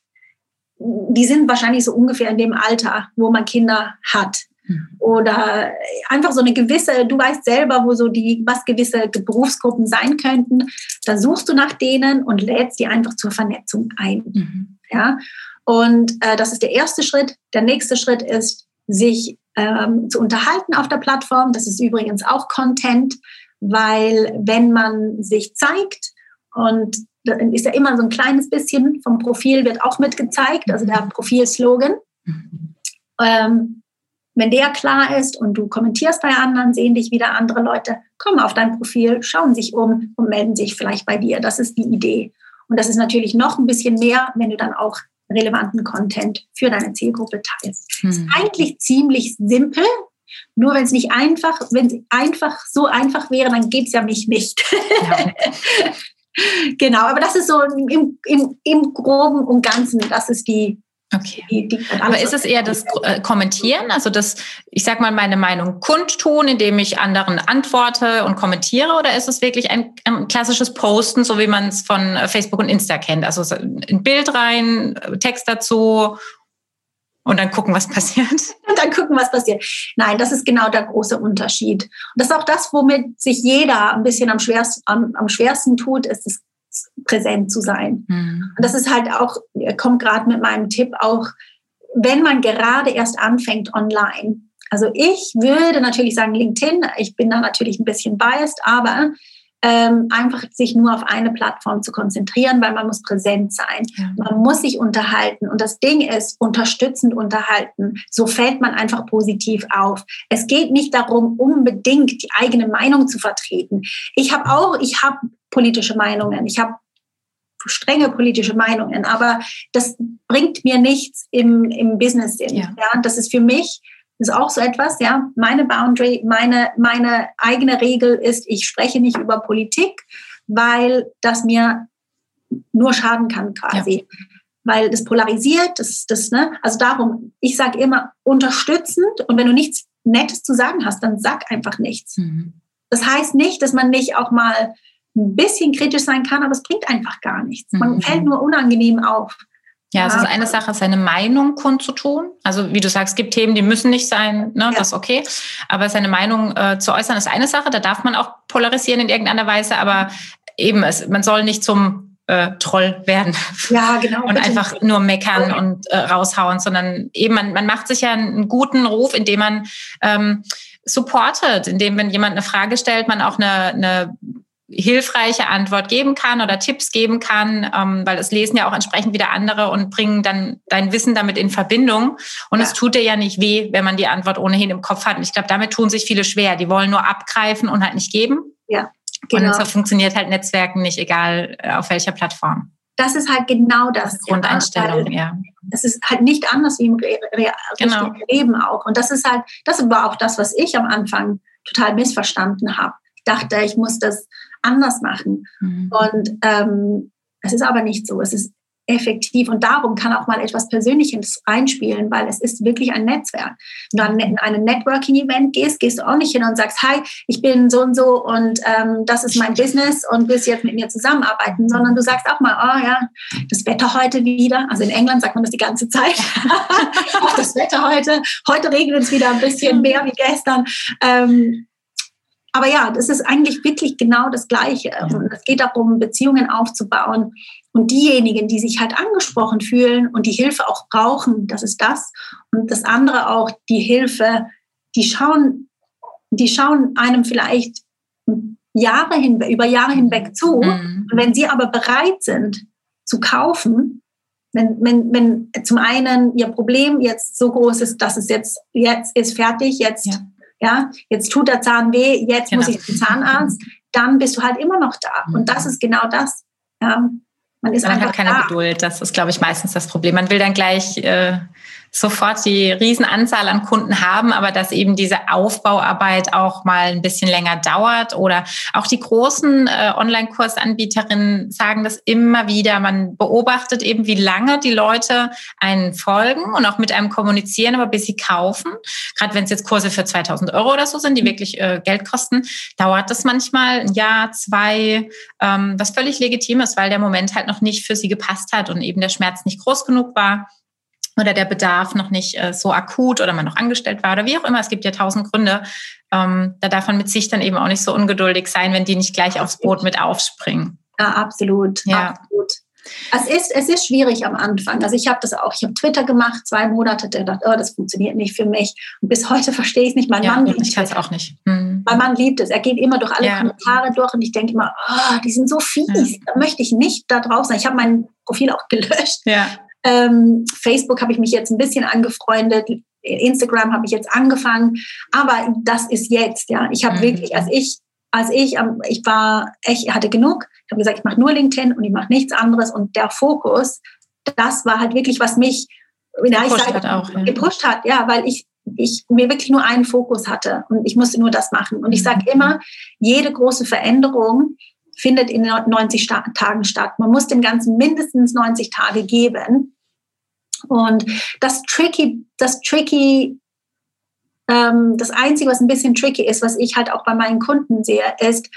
die sind wahrscheinlich so ungefähr in dem Alter, wo man Kinder hat. Mhm. Oder einfach so eine gewisse, du weißt selber, wo so die, was gewisse Berufsgruppen sein könnten. Da suchst du nach denen und lädst die einfach zur Vernetzung ein. Mhm. Ja. Und äh, das ist der erste Schritt. Der nächste Schritt ist, sich ähm, zu unterhalten auf der Plattform. Das ist übrigens auch Content, weil wenn man sich zeigt und dann ist ja immer so ein kleines bisschen vom Profil wird auch mitgezeigt, also der Profilslogan. Ähm, wenn der klar ist und du kommentierst bei anderen, sehen dich wieder andere Leute, kommen auf dein Profil, schauen sich um und melden sich vielleicht bei dir. Das ist die Idee. Und das ist natürlich noch ein bisschen mehr, wenn du dann auch relevanten Content für deine Zielgruppe teilst. Hm. Ist eigentlich ziemlich simpel. Nur wenn es nicht einfach, wenn es einfach so einfach wäre, dann geht es ja mich nicht. Ja. genau, aber das ist so im, im, im Groben und Ganzen, das ist die, Okay. Die, die Aber ist es eher das äh, Kommentieren, also das, ich sag mal, meine Meinung kundtun, indem ich anderen antworte und kommentiere, oder ist es wirklich ein, ein klassisches Posten, so wie man es von Facebook und Insta kennt? Also ein Bild rein, Text dazu und dann gucken, was passiert. Und dann gucken, was passiert. Nein, das ist genau der große Unterschied. Und das ist auch das, womit sich jeder ein bisschen am schwersten, am, am schwersten tut, ist das präsent zu sein. Mhm. Und das ist halt auch, kommt gerade mit meinem Tipp auch, wenn man gerade erst anfängt online. Also ich würde natürlich sagen LinkedIn, ich bin da natürlich ein bisschen biased, aber ähm, einfach sich nur auf eine Plattform zu konzentrieren, weil man muss präsent sein. Ja. Man muss sich unterhalten. Und das Ding ist, unterstützend unterhalten. So fällt man einfach positiv auf. Es geht nicht darum, unbedingt die eigene Meinung zu vertreten. Ich habe auch, ich habe politische Meinungen. Ich habe strenge politische Meinungen, aber das bringt mir nichts im, im Business-Sinn. Ja. ja. das ist für mich ist auch so etwas, ja, meine Boundary, meine, meine eigene Regel ist, ich spreche nicht über Politik, weil das mir nur schaden kann quasi. Ja. Weil das polarisiert, das, das, ne, also darum, ich sage immer unterstützend und wenn du nichts Nettes zu sagen hast, dann sag einfach nichts. Mhm. Das heißt nicht, dass man nicht auch mal ein bisschen kritisch sein kann, aber es bringt einfach gar nichts. Man mhm. fällt nur unangenehm auf. Ja, es ist eine Sache, seine Meinung kundzutun. Also wie du sagst, es gibt Themen, die müssen nicht sein, ne? Ja. das ist okay. Aber seine Meinung äh, zu äußern ist eine Sache, da darf man auch polarisieren in irgendeiner Weise, aber eben, es, man soll nicht zum äh, Troll werden. Ja, genau. und einfach nur meckern okay. und äh, raushauen, sondern eben, man, man macht sich ja einen guten Ruf, indem man ähm, supportet, indem, wenn jemand eine Frage stellt, man auch eine, eine hilfreiche Antwort geben kann oder Tipps geben kann, ähm, weil es lesen ja auch entsprechend wieder andere und bringen dann dein Wissen damit in Verbindung. Und ja. es tut dir ja nicht weh, wenn man die Antwort ohnehin im Kopf hat. Und ich glaube, damit tun sich viele schwer. Die wollen nur abgreifen und halt nicht geben. Ja. Genau. Und so funktioniert halt Netzwerken nicht, egal äh, auf welcher Plattform. Das ist halt genau das. Grundeinstellung, ja. Es ist halt nicht anders wie im Re Re genau. Leben auch. Und das ist halt, das war auch das, was ich am Anfang total missverstanden habe. Ich dachte, ich muss das anders machen. Mhm. Und ähm, es ist aber nicht so. Es ist effektiv und darum kann auch mal etwas Persönliches reinspielen, weil es ist wirklich ein Netzwerk. Wenn du an ein Networking-Event gehst, gehst du auch nicht hin und sagst, hi, ich bin so und so und ähm, das ist mein Business und willst jetzt mit mir zusammenarbeiten, sondern du sagst auch mal, oh ja, das Wetter heute wieder, also in England sagt man das die ganze Zeit, auch das Wetter heute, heute regnet es wieder ein bisschen mehr wie gestern. Ähm, aber ja, das ist eigentlich wirklich genau das Gleiche. Und es geht darum, Beziehungen aufzubauen. Und diejenigen, die sich halt angesprochen fühlen und die Hilfe auch brauchen, das ist das. Und das andere auch, die Hilfe, die schauen, die schauen einem vielleicht Jahre hinweg, über Jahre hinweg zu. Mhm. Und wenn sie aber bereit sind zu kaufen, wenn, wenn, wenn zum einen ihr Problem jetzt so groß ist, dass es jetzt, jetzt ist fertig, jetzt ja ja, jetzt tut der Zahn weh, jetzt genau. muss ich zum Zahnarzt, dann bist du halt immer noch da. Und das ist genau das. Ja. Man ist man hat keine da. Geduld. Das ist, glaube ich, meistens das Problem. Man will dann gleich äh, sofort die Riesenanzahl an Kunden haben, aber dass eben diese Aufbauarbeit auch mal ein bisschen länger dauert. Oder auch die großen äh, Online-Kursanbieterinnen sagen das immer wieder. Man beobachtet eben, wie lange die Leute einen folgen und auch mit einem kommunizieren, aber bis sie kaufen. Gerade wenn es jetzt Kurse für 2000 Euro oder so sind, die mhm. wirklich äh, Geld kosten, dauert das manchmal ein Jahr, zwei, ähm, was völlig legitim ist, weil der Moment halt noch nicht für sie gepasst hat und eben der Schmerz nicht groß genug war oder der Bedarf noch nicht äh, so akut oder man noch angestellt war oder wie auch immer. Es gibt ja tausend Gründe. Ähm, da darf man mit sich dann eben auch nicht so ungeduldig sein, wenn die nicht gleich aufs Boot mit aufspringen. Ja, absolut. Ja. absolut. Es ist, es ist schwierig am Anfang. Also ich habe das auch, ich habe Twitter gemacht, zwei Monate, der dachte, oh, das funktioniert nicht für mich. Und bis heute verstehe ich es nicht. Mein ja, Mann liebt ich kann es auch nicht. Mhm. Mein Mann liebt es. Er geht immer durch alle ja. Kommentare durch und ich denke immer, oh, die sind so fies. Ja. Da möchte ich nicht da drauf sein. Ich habe mein Profil auch gelöscht. Ja. Ähm, Facebook habe ich mich jetzt ein bisschen angefreundet. Instagram habe ich jetzt angefangen. Aber das ist jetzt, ja. Ich habe mhm. wirklich, als ich, als ich, ich war, ich hatte genug. Ich habe gesagt, ich mache nur LinkedIn und ich mache nichts anderes. Und der Fokus, das war halt wirklich, was mich ja, gepusht, sage, hat auch, ja. gepusht hat, ja, weil ich ich mir wirklich nur einen Fokus hatte und ich musste nur das machen. Und ich sage mhm. immer, jede große Veränderung findet in 90 Tagen statt. Man muss dem Ganzen mindestens 90 Tage geben. Und das tricky, das tricky, ähm, das Einzige, was ein bisschen tricky ist, was ich halt auch bei meinen Kunden sehe, ist,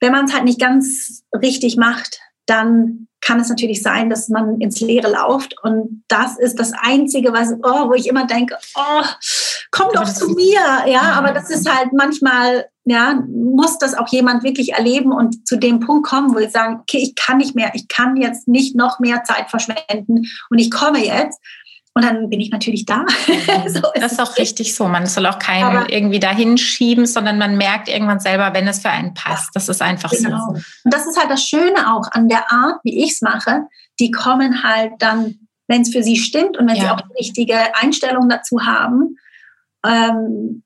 wenn man es halt nicht ganz richtig macht, dann kann es natürlich sein, dass man ins Leere läuft. Und das ist das Einzige, was, oh, wo ich immer denke, oh, komm doch zu mir. Ja, aber das ist halt manchmal, ja, muss das auch jemand wirklich erleben und zu dem Punkt kommen, wo ich sage, okay, ich kann nicht mehr, ich kann jetzt nicht noch mehr Zeit verschwenden und ich komme jetzt. Und dann bin ich natürlich da. Mhm. so das ist auch richtig so. Man soll auch keinen Aber irgendwie dahin schieben, sondern man merkt irgendwann selber, wenn es für einen passt. Das ist einfach genau. so. Und das ist halt das Schöne auch an der Art, wie ich es mache. Die kommen halt dann, wenn es für sie stimmt und wenn ja. sie auch die richtige Einstellung dazu haben. Ähm,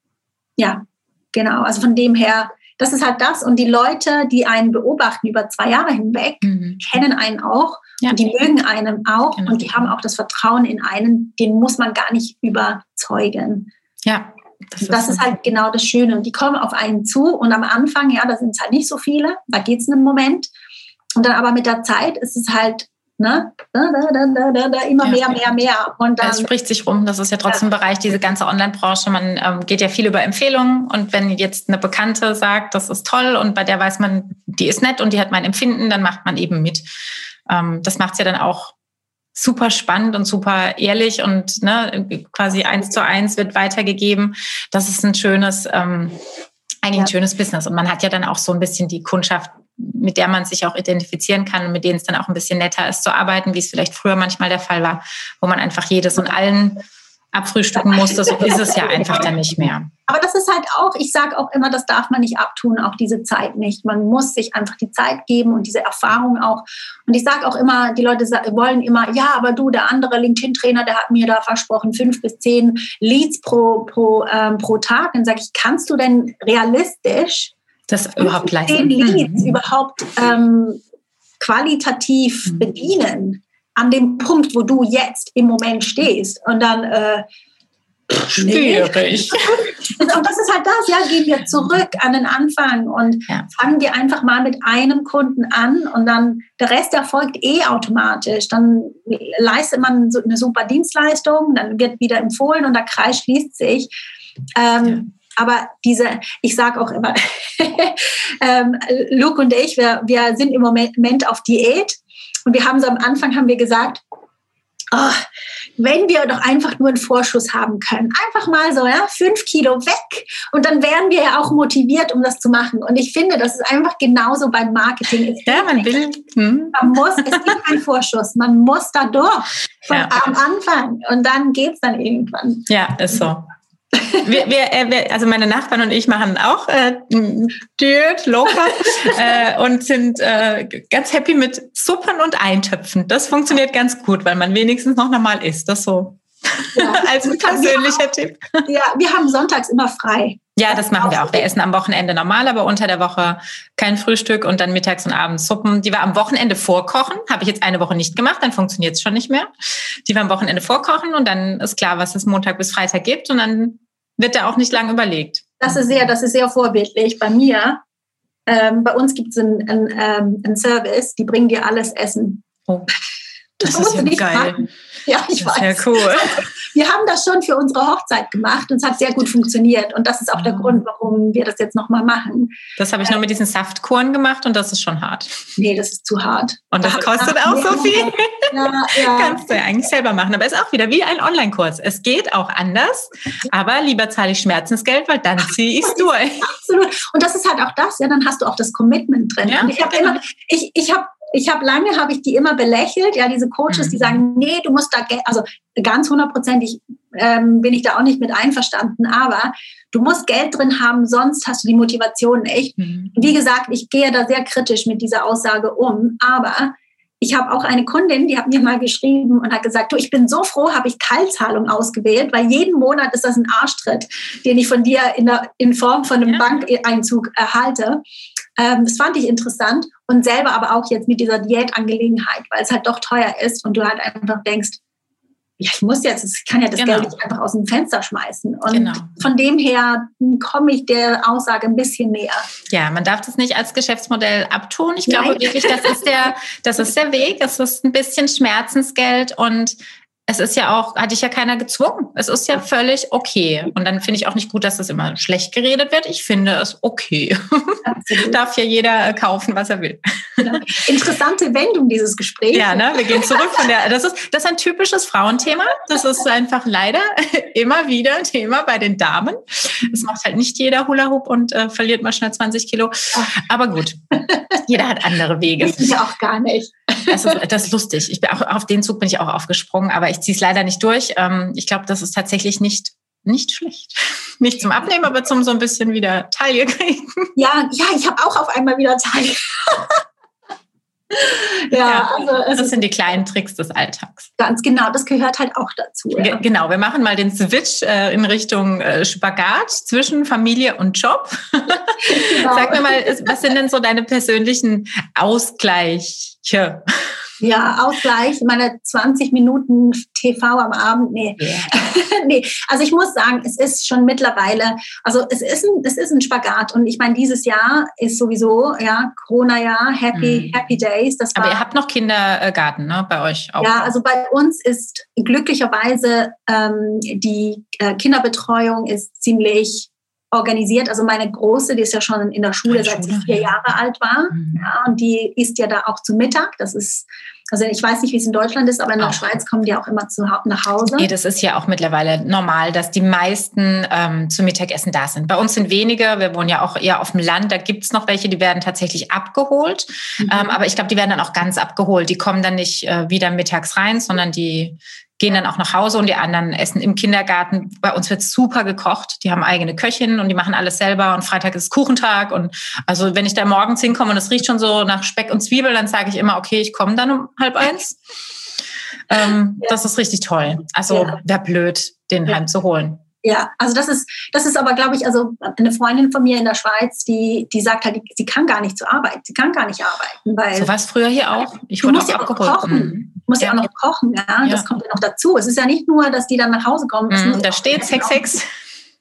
ja, genau. Also von dem her, das ist halt das. Und die Leute, die einen beobachten über zwei Jahre hinweg, mhm. kennen einen auch ja. Und die mögen einen auch genau. und die haben auch das Vertrauen in einen, den muss man gar nicht überzeugen. Ja. Das, ist, das ist, halt genau das Schöne. Und die kommen auf einen zu und am Anfang, ja, da sind es halt nicht so viele, da geht es einen Moment. Und dann aber mit der Zeit ist es halt Ne? Da, da, da, da, immer ja. mehr, mehr, mehr. Und dann, es spricht sich rum. Das ist ja trotzdem ja. Bereich, diese ganze Online-Branche. Man ähm, geht ja viel über Empfehlungen. Und wenn jetzt eine Bekannte sagt, das ist toll und bei der weiß man, die ist nett und die hat mein Empfinden, dann macht man eben mit ähm, das macht es ja dann auch super spannend und super ehrlich und ne, quasi eins zu eins wird weitergegeben. Das ist ein schönes, ähm, eigentlich ja. ein schönes Business. Und man hat ja dann auch so ein bisschen die Kundschaft, mit der man sich auch identifizieren kann und mit denen es dann auch ein bisschen netter ist zu arbeiten, wie es vielleicht früher manchmal der Fall war, wo man einfach jedes und allen abfrühstücken musste. So ist es ja einfach dann nicht mehr. Aber das ist halt auch, ich sage auch immer, das darf man nicht abtun, auch diese Zeit nicht. Man muss sich einfach die Zeit geben und diese Erfahrung auch. Und ich sage auch immer, die Leute wollen immer, ja, aber du, der andere LinkedIn-Trainer, der hat mir da versprochen, fünf bis zehn Leads pro, pro, ähm, pro Tag. Dann sage ich, kannst du denn realistisch das überhaupt leisten? Zehn Leads mhm. überhaupt ähm, qualitativ mhm. bedienen? An dem Punkt, wo du jetzt im Moment stehst. Und dann äh, Schwierig. und das ist halt das, ja, gehen wir zurück an den Anfang und ja. fangen wir einfach mal mit einem Kunden an und dann der Rest erfolgt eh automatisch. Dann leistet man so eine super Dienstleistung, dann wird wieder empfohlen und der Kreis schließt sich. Ähm, ja. Aber diese, ich sage auch immer, ähm, Luke und ich, wir, wir sind im Moment auf Diät und wir haben so am Anfang haben wir gesagt, oh, wenn wir doch einfach nur einen Vorschuss haben können, einfach mal so, ja, fünf Kilo weg und dann wären wir ja auch motiviert, um das zu machen. Und ich finde, das ist einfach genauso beim Marketing. Es ja, man will. Hm. Man muss, es gibt keinen Vorschuss, man muss da durch von, ja. am Anfang und dann geht es dann irgendwann. Ja, ist so wir, wir, äh, wir, also meine Nachbarn und ich machen auch äh, Diät, locker äh, und sind äh, ganz happy mit Suppen und Eintöpfen. Das funktioniert ganz gut, weil man wenigstens noch normal isst. Das so ja. als persönlicher Tipp. Ja, wir haben sonntags immer frei. Ja, das machen wir auch. Wir essen am Wochenende normal, aber unter der Woche kein Frühstück und dann mittags und abends Suppen. Die wir am Wochenende vorkochen. Habe ich jetzt eine Woche nicht gemacht, dann funktioniert es schon nicht mehr. Die wir am Wochenende vorkochen und dann ist klar, was es Montag bis Freitag gibt und dann wird da auch nicht lange überlegt. Das ist sehr, das ist sehr vorbildlich. Bei mir, ähm, bei uns gibt es einen, einen, ähm, einen Service, die bringen dir alles Essen. Oh, das, das ist ja geil. Machen. Ja, ich das weiß. Sehr cool. Wir haben das schon für unsere Hochzeit gemacht und es hat sehr gut funktioniert. Und das ist auch der ah. Grund, warum wir das jetzt nochmal machen. Das habe ich nur mit diesen Saftkuren gemacht und das ist schon hart. Nee, das ist zu hart. Und das, das kostet auch so viel. Ja, ja. Kannst du ja eigentlich selber machen. Aber es ist auch wieder wie ein Online-Kurs. Es geht auch anders. Aber lieber zahle ich Schmerzensgeld, weil dann ziehe ich es durch. Absolut. Und das ist halt auch das. Ja, dann hast du auch das Commitment drin. Ja, und ich habe immer, ich, ich habe ich habe lange, habe ich die immer belächelt, ja, diese Coaches, mhm. die sagen, nee, du musst da, also ganz hundertprozentig ähm, bin ich da auch nicht mit einverstanden, aber du musst Geld drin haben, sonst hast du die Motivation nicht. Mhm. Wie gesagt, ich gehe da sehr kritisch mit dieser Aussage um, aber ich habe auch eine Kundin, die hat mir mal geschrieben und hat gesagt, du, ich bin so froh, habe ich Teilzahlung ausgewählt, weil jeden Monat ist das ein Arschtritt, den ich von dir in, der, in Form von einem ja. Bankeinzug erhalte. Ähm, das fand ich interessant und selber aber auch jetzt mit dieser Diätangelegenheit, weil es halt doch teuer ist und du halt einfach denkst, ja, ich muss jetzt, ich kann ja das genau. Geld nicht einfach aus dem Fenster schmeißen. Und genau. von dem her komme ich der Aussage ein bisschen näher. Ja, man darf das nicht als Geschäftsmodell abtun. Ich glaube Nein. wirklich, das ist der, das ist der Weg. Es ist ein bisschen Schmerzensgeld und es ist ja auch, hatte ich ja keiner gezwungen. Es ist ja völlig okay. Und dann finde ich auch nicht gut, dass das immer schlecht geredet wird. Ich finde es okay. Darf ja jeder kaufen, was er will. Genau. Interessante Wendung dieses Gesprächs. Ja, ne? Wir gehen zurück von der, das ist, das ist ein typisches Frauenthema. Das ist einfach leider immer wieder ein Thema bei den Damen. Das macht halt nicht jeder Hula Hoop und äh, verliert mal schnell 20 Kilo. Aber gut. Jeder hat andere Wege. Ich auch gar nicht. Das ist, das ist lustig. Ich bin auch, auf den Zug bin ich auch aufgesprungen, aber ich ziehe es leider nicht durch. Ähm, ich glaube, das ist tatsächlich nicht nicht schlecht. Nicht zum Abnehmen, aber zum so ein bisschen wieder Taille kriegen. Ja, ja, ich habe auch auf einmal wieder Taille. Ja, ja, also das sind die kleinen Tricks des Alltags. Ganz genau, das gehört halt auch dazu. Ja. Genau, wir machen mal den Switch äh, in Richtung äh, Spagat zwischen Familie und Job. Genau. Sag mir mal, was sind denn so deine persönlichen Ausgleiche? Ja, Ausgleich, meine 20 Minuten TV am Abend, nee. Yeah. nee. Also ich muss sagen, es ist schon mittlerweile, also es ist ein, es ist ein Spagat. Und ich meine, dieses Jahr ist sowieso, ja, Corona-Jahr, Happy, mm. Happy Days. Das war, Aber ihr habt noch Kindergarten, ne, bei euch auch? Ja, also bei uns ist glücklicherweise ähm, die äh, Kinderbetreuung ist ziemlich organisiert. Also meine Große, die ist ja schon in der Schule, seit sie vier Jahre alt war. Mhm. Ja, und die isst ja da auch zu Mittag. Das ist Also ich weiß nicht, wie es in Deutschland ist, aber in der auch. Schweiz kommen die auch immer zu, nach Hause. Nee, das ist ja auch mittlerweile normal, dass die meisten ähm, zum Mittagessen da sind. Bei uns sind wenige, wir wohnen ja auch eher auf dem Land, da gibt's noch welche, die werden tatsächlich abgeholt. Mhm. Ähm, aber ich glaube, die werden dann auch ganz abgeholt. Die kommen dann nicht äh, wieder mittags rein, sondern die gehen dann auch nach Hause und die anderen essen im Kindergarten. Bei uns wird super gekocht. Die haben eigene Köchinnen und die machen alles selber und Freitag ist Kuchentag und also wenn ich da morgens hinkomme und es riecht schon so nach Speck und Zwiebel, dann sage ich immer, okay, ich komme dann um halb eins. Ähm, ja. Das ist richtig toll. Also ja. wäre blöd, den ja. heimzuholen. Ja, also das ist, das ist aber, glaube ich, also eine Freundin von mir in der Schweiz, die, die sagt halt, sie kann gar nicht zur Arbeit, sie kann gar nicht arbeiten, weil. So was früher hier auch. Ich wurde auch abgeholt. Auch kochen. Musst ja. ja auch noch kochen, ja? ja. Das kommt ja noch dazu. Es ist ja nicht nur, dass die dann nach Hause kommen. Mhm, da steht Sex, Sex.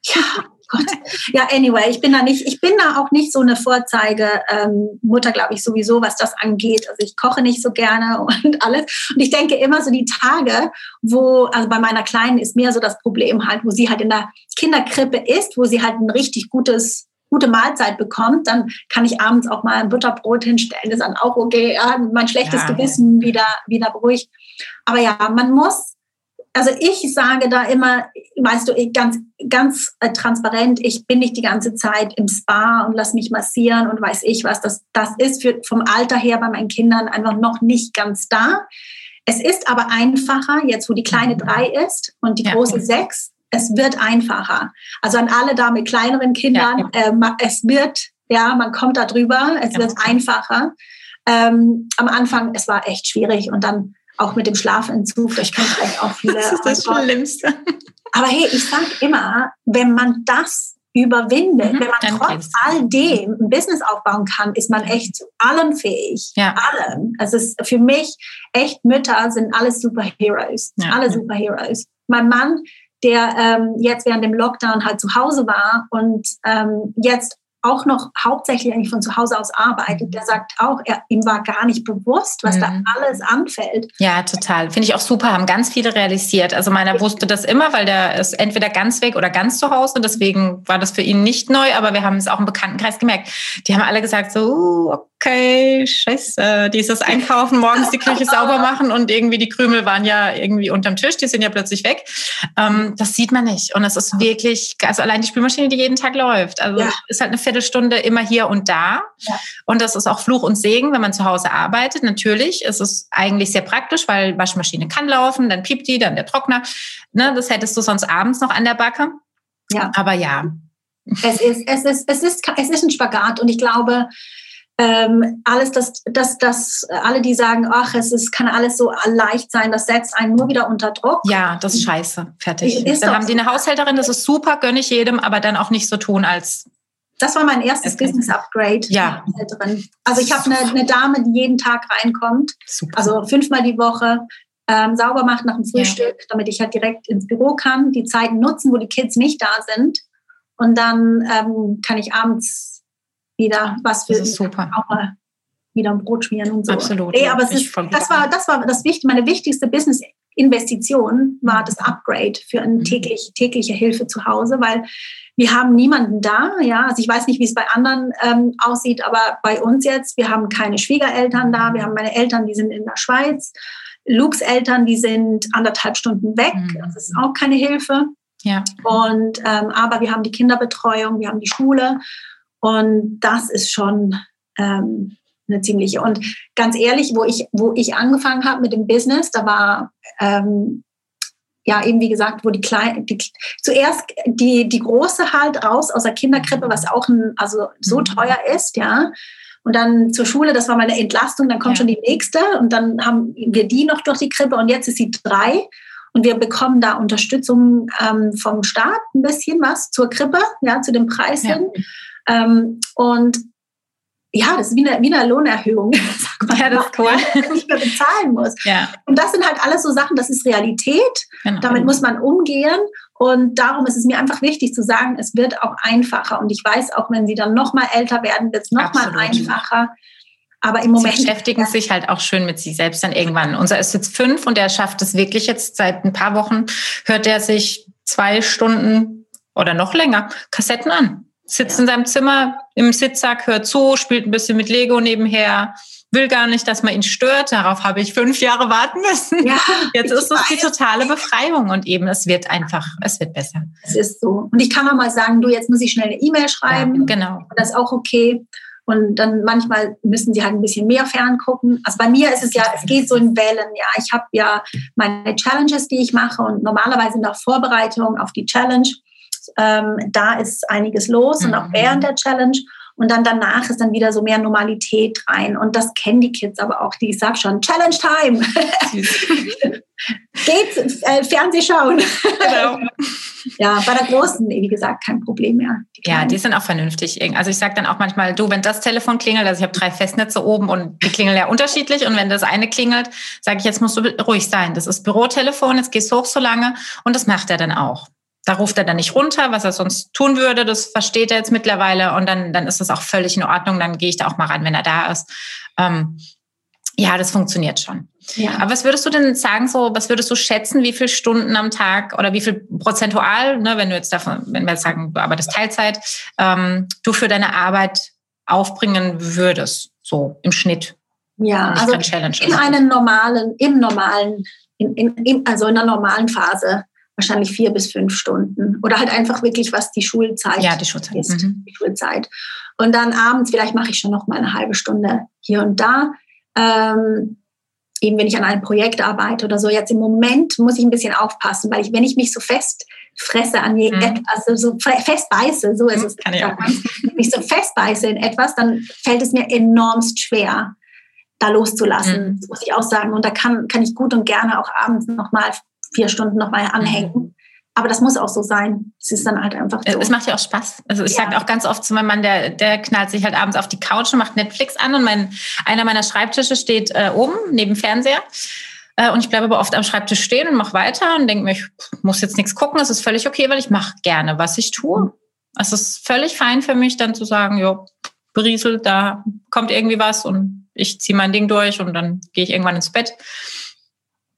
Ja, Gott. Ja, anyway, ich bin da nicht, ich bin da auch nicht so eine Vorzeige-Mutter, ähm, glaube ich, sowieso, was das angeht. Also ich koche nicht so gerne und alles. Und ich denke immer so die Tage, wo, also bei meiner Kleinen ist mehr so das Problem halt, wo sie halt in der Kinderkrippe ist, wo sie halt ein richtig gutes gute Mahlzeit bekommt, dann kann ich abends auch mal ein Butterbrot hinstellen. Das ist dann auch okay. Ja, mein schlechtes ja. Gewissen wieder, wieder beruhigt. Aber ja, man muss also ich sage da immer, weißt du, ganz, ganz äh, transparent, ich bin nicht die ganze Zeit im Spa und lass mich massieren und weiß ich was. Das, das ist für, vom Alter her bei meinen Kindern einfach noch nicht ganz da. Es ist aber einfacher, jetzt wo die kleine drei ist und die ja. große sechs, es wird einfacher. Also an alle da mit kleineren Kindern, ja, ja. Äh, es wird, ja, man kommt da drüber, es wird einfacher. Ähm, am Anfang, es war echt schwierig und dann auch mit dem Schlafentzug, das kann vielleicht auch viele. das ist das Schlimmste. Aber hey, ich sage immer, wenn man das überwindet, mhm, wenn man trotz all dem ein Business aufbauen kann, ist man echt zu allem fähig. Ja. Allem. Es ist für mich echt Mütter sind alles Superheroes. Ja. Alle Superheroes. Mein Mann, der ähm, jetzt während dem Lockdown halt zu Hause war und ähm, jetzt auch noch hauptsächlich eigentlich von zu Hause aus arbeitet, der sagt auch, er, ihm war gar nicht bewusst, was mhm. da alles anfällt. Ja, total. Finde ich auch super, haben ganz viele realisiert. Also meiner wusste das immer, weil der ist entweder ganz weg oder ganz zu Hause. Deswegen war das für ihn nicht neu, aber wir haben es auch im Bekanntenkreis gemerkt. Die haben alle gesagt, so, uh, okay, scheiße, dieses Einkaufen, morgens die Küche sauber machen und irgendwie die Krümel waren ja irgendwie unterm Tisch, die sind ja plötzlich weg. Ähm, das sieht man nicht. Und es ist wirklich, also allein die Spülmaschine, die jeden Tag läuft. Also ja. ist halt eine Viertelstunde immer hier und da. Ja. Und das ist auch Fluch und Segen, wenn man zu Hause arbeitet. Natürlich ist es eigentlich sehr praktisch, weil Waschmaschine kann laufen, dann piept die, dann der Trockner. Ne, das hättest du sonst abends noch an der Backe. Ja. Aber ja. Es ist, es ist, es ist, es ist ein Spagat und ich glaube, ähm, alles, das, das, das, alle, die sagen, ach, es ist, kann alles so leicht sein, das setzt einen nur wieder unter Druck. Ja, das ist scheiße. Fertig. Ist dann haben die eine Haushälterin, das ist super, gönne ich jedem, aber dann auch nicht so tun, als. Das war mein erstes okay. Business Upgrade. Ja. Also ich habe eine, eine, Dame, die jeden Tag reinkommt, super. also fünfmal die Woche, ähm, sauber macht nach dem Frühstück, ja. damit ich halt direkt ins Büro kann, die Zeiten nutzen, wo die Kids nicht da sind. Und dann ähm, kann ich abends wieder was für das ist super. auch mal wieder ein Brot schmieren und so. Absolut. Nee, aber es ist, das war das war das wichtig, meine wichtigste Business Investition war das Upgrade für eine mhm. täglich, tägliche Hilfe zu Hause, weil wir haben niemanden da, ja. Also ich weiß nicht, wie es bei anderen ähm, aussieht, aber bei uns jetzt, wir haben keine Schwiegereltern da, wir haben meine Eltern, die sind in der Schweiz, Lukes Eltern, die sind anderthalb Stunden weg, mhm. das ist auch keine Hilfe. Ja. Und ähm, aber wir haben die Kinderbetreuung, wir haben die Schule und das ist schon ähm, eine ziemliche. Und ganz ehrlich, wo ich, wo ich angefangen habe mit dem Business, da war ähm, ja eben wie gesagt, wo die kleine, die, zuerst die, die große halt raus aus der Kinderkrippe, was auch ein, also so mhm. teuer ist, ja. Und dann zur Schule, das war mal eine Entlastung, dann kommt ja. schon die nächste und dann haben wir die noch durch die Krippe und jetzt ist sie drei. Und wir bekommen da Unterstützung ähm, vom Staat ein bisschen was zur Krippe, ja, zu dem Preis ja. hin. Ähm, und ja, das ist wie eine, wie eine Lohnerhöhung. ja, das ist cool. Nicht mehr bezahlen muss. Ja. Und das sind halt alles so Sachen, das ist Realität. Genau. Damit muss man umgehen. Und darum ist es mir einfach wichtig zu sagen, es wird auch einfacher. Und ich weiß, auch wenn sie dann noch mal älter werden, wird es noch Absolut. mal einfacher. Aber im Moment. Sie beschäftigen ja. sich halt auch schön mit sich selbst dann irgendwann. Unser ist jetzt fünf und er schafft es wirklich jetzt seit ein paar Wochen, hört er sich zwei Stunden oder noch länger Kassetten an. Sitzt ja. in seinem Zimmer im Sitzsack, hört zu, spielt ein bisschen mit Lego nebenher, will gar nicht, dass man ihn stört. Darauf habe ich fünf Jahre warten müssen. Ja, Jetzt ist es die totale Befreiung und eben es wird einfach, es wird besser. Es ist so. Und ich kann auch mal sagen, du, jetzt muss ich schnell eine E-Mail schreiben. Ja, genau. Das ist auch okay. Und dann manchmal müssen sie halt ein bisschen mehr ferngucken. Also bei mir ist es ja, es geht so in Wellen. Ja, ich habe ja meine Challenges, die ich mache und normalerweise nach Vorbereitung auf die Challenge. Ähm, da ist einiges los mhm. und auch mhm. während der Challenge. Und dann danach ist dann wieder so mehr Normalität rein. Und das kennen die Kids aber auch. Die, ich sag schon, Challenge Time. Geht äh, Fernseh schauen. Genau. ja, bei der Großen, wie gesagt, kein Problem mehr. Die ja, die sind auch vernünftig. Also ich sage dann auch manchmal, du, wenn das Telefon klingelt, also ich habe drei Festnetze oben und die klingeln ja unterschiedlich. Und wenn das eine klingelt, sage ich, jetzt musst du ruhig sein. Das ist Bürotelefon, jetzt gehst du hoch so lange. Und das macht er dann auch. Da ruft er dann nicht runter, was er sonst tun würde. Das versteht er jetzt mittlerweile und dann, dann ist das auch völlig in Ordnung. Dann gehe ich da auch mal ran, wenn er da ist. Ähm, ja, das funktioniert schon. Ja. Aber was würdest du denn sagen, so, was würdest du schätzen, wie viele Stunden am Tag oder wie viel prozentual, ne, wenn du jetzt davon, wenn wir jetzt sagen, du arbeitest Teilzeit, ähm, du für deine Arbeit aufbringen würdest, so im Schnitt? Ja, also in einem normalen, im normalen, in, in, in, also in einer normalen Phase wahrscheinlich vier bis fünf Stunden. Oder halt einfach wirklich, was die Schulzeit, ja, die Schulzeit. ist. Mhm. Die Schulzeit. Und dann abends, vielleicht mache ich schon noch mal eine halbe Stunde hier und da. Ähm, eben wenn ich an einem Projekt arbeite oder so. Jetzt im Moment muss ich ein bisschen aufpassen, weil ich, wenn ich mich so fest fresse an je, mhm. also so fest beiße, so ist mhm, es. Kann ich auch. Wenn ich so fest beiße in etwas, dann fällt es mir enormst schwer, da loszulassen. Mhm. Das muss ich auch sagen. Und da kann, kann ich gut und gerne auch abends nochmal vier Stunden nochmal anhängen. Mhm. Aber das muss auch so sein. Es ist dann halt einfach so. Es macht ja auch Spaß. Also ich ja. sage auch ganz oft zu meinem Mann, der, der knallt sich halt abends auf die Couch und macht Netflix an und mein, einer meiner Schreibtische steht äh, oben neben Fernseher. Äh, und ich bleibe aber oft am Schreibtisch stehen und mache weiter und denke mir, ich muss jetzt nichts gucken, das ist völlig okay, weil ich mache gerne, was ich tue. Es ist völlig fein für mich, dann zu sagen, jo, Briesel, da kommt irgendwie was und ich ziehe mein Ding durch und dann gehe ich irgendwann ins Bett.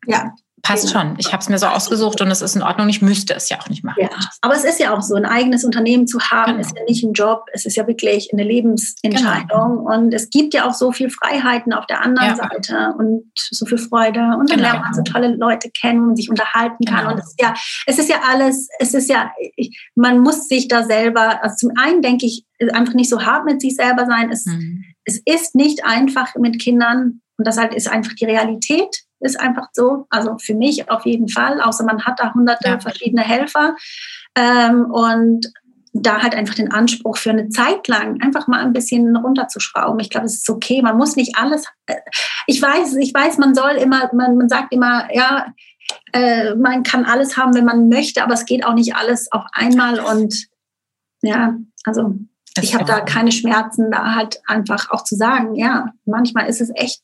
Ja, Passt schon. Ich habe es mir so ausgesucht und es ist in Ordnung. Ich müsste es ja auch nicht machen. Ja, aber es ist ja auch so, ein eigenes Unternehmen zu haben, genau. ist ja nicht ein Job, es ist ja wirklich eine Lebensentscheidung. Genau. Und es gibt ja auch so viel Freiheiten auf der anderen ja. Seite und so viel Freude. Und dann genau. lernt man so tolle Leute kennen und sich unterhalten kann. Genau. Und es ist ja, es ist ja alles, es ist ja, man muss sich da selber, also zum einen denke ich, einfach nicht so hart mit sich selber sein. Es, mhm. es ist nicht einfach mit Kindern und das halt ist einfach die Realität ist einfach so. Also für mich auf jeden Fall, außer man hat da hunderte ja. verschiedene Helfer. Ähm, und da halt einfach den Anspruch für eine Zeit lang einfach mal ein bisschen runterzuschrauben. Ich glaube, es ist okay. Man muss nicht alles. Äh, ich weiß, ich weiß, man soll immer, man, man sagt immer, ja, äh, man kann alles haben, wenn man möchte, aber es geht auch nicht alles auf einmal. Und ja, also ich habe da keine Schmerzen, da halt einfach auch zu sagen, ja, manchmal ist es echt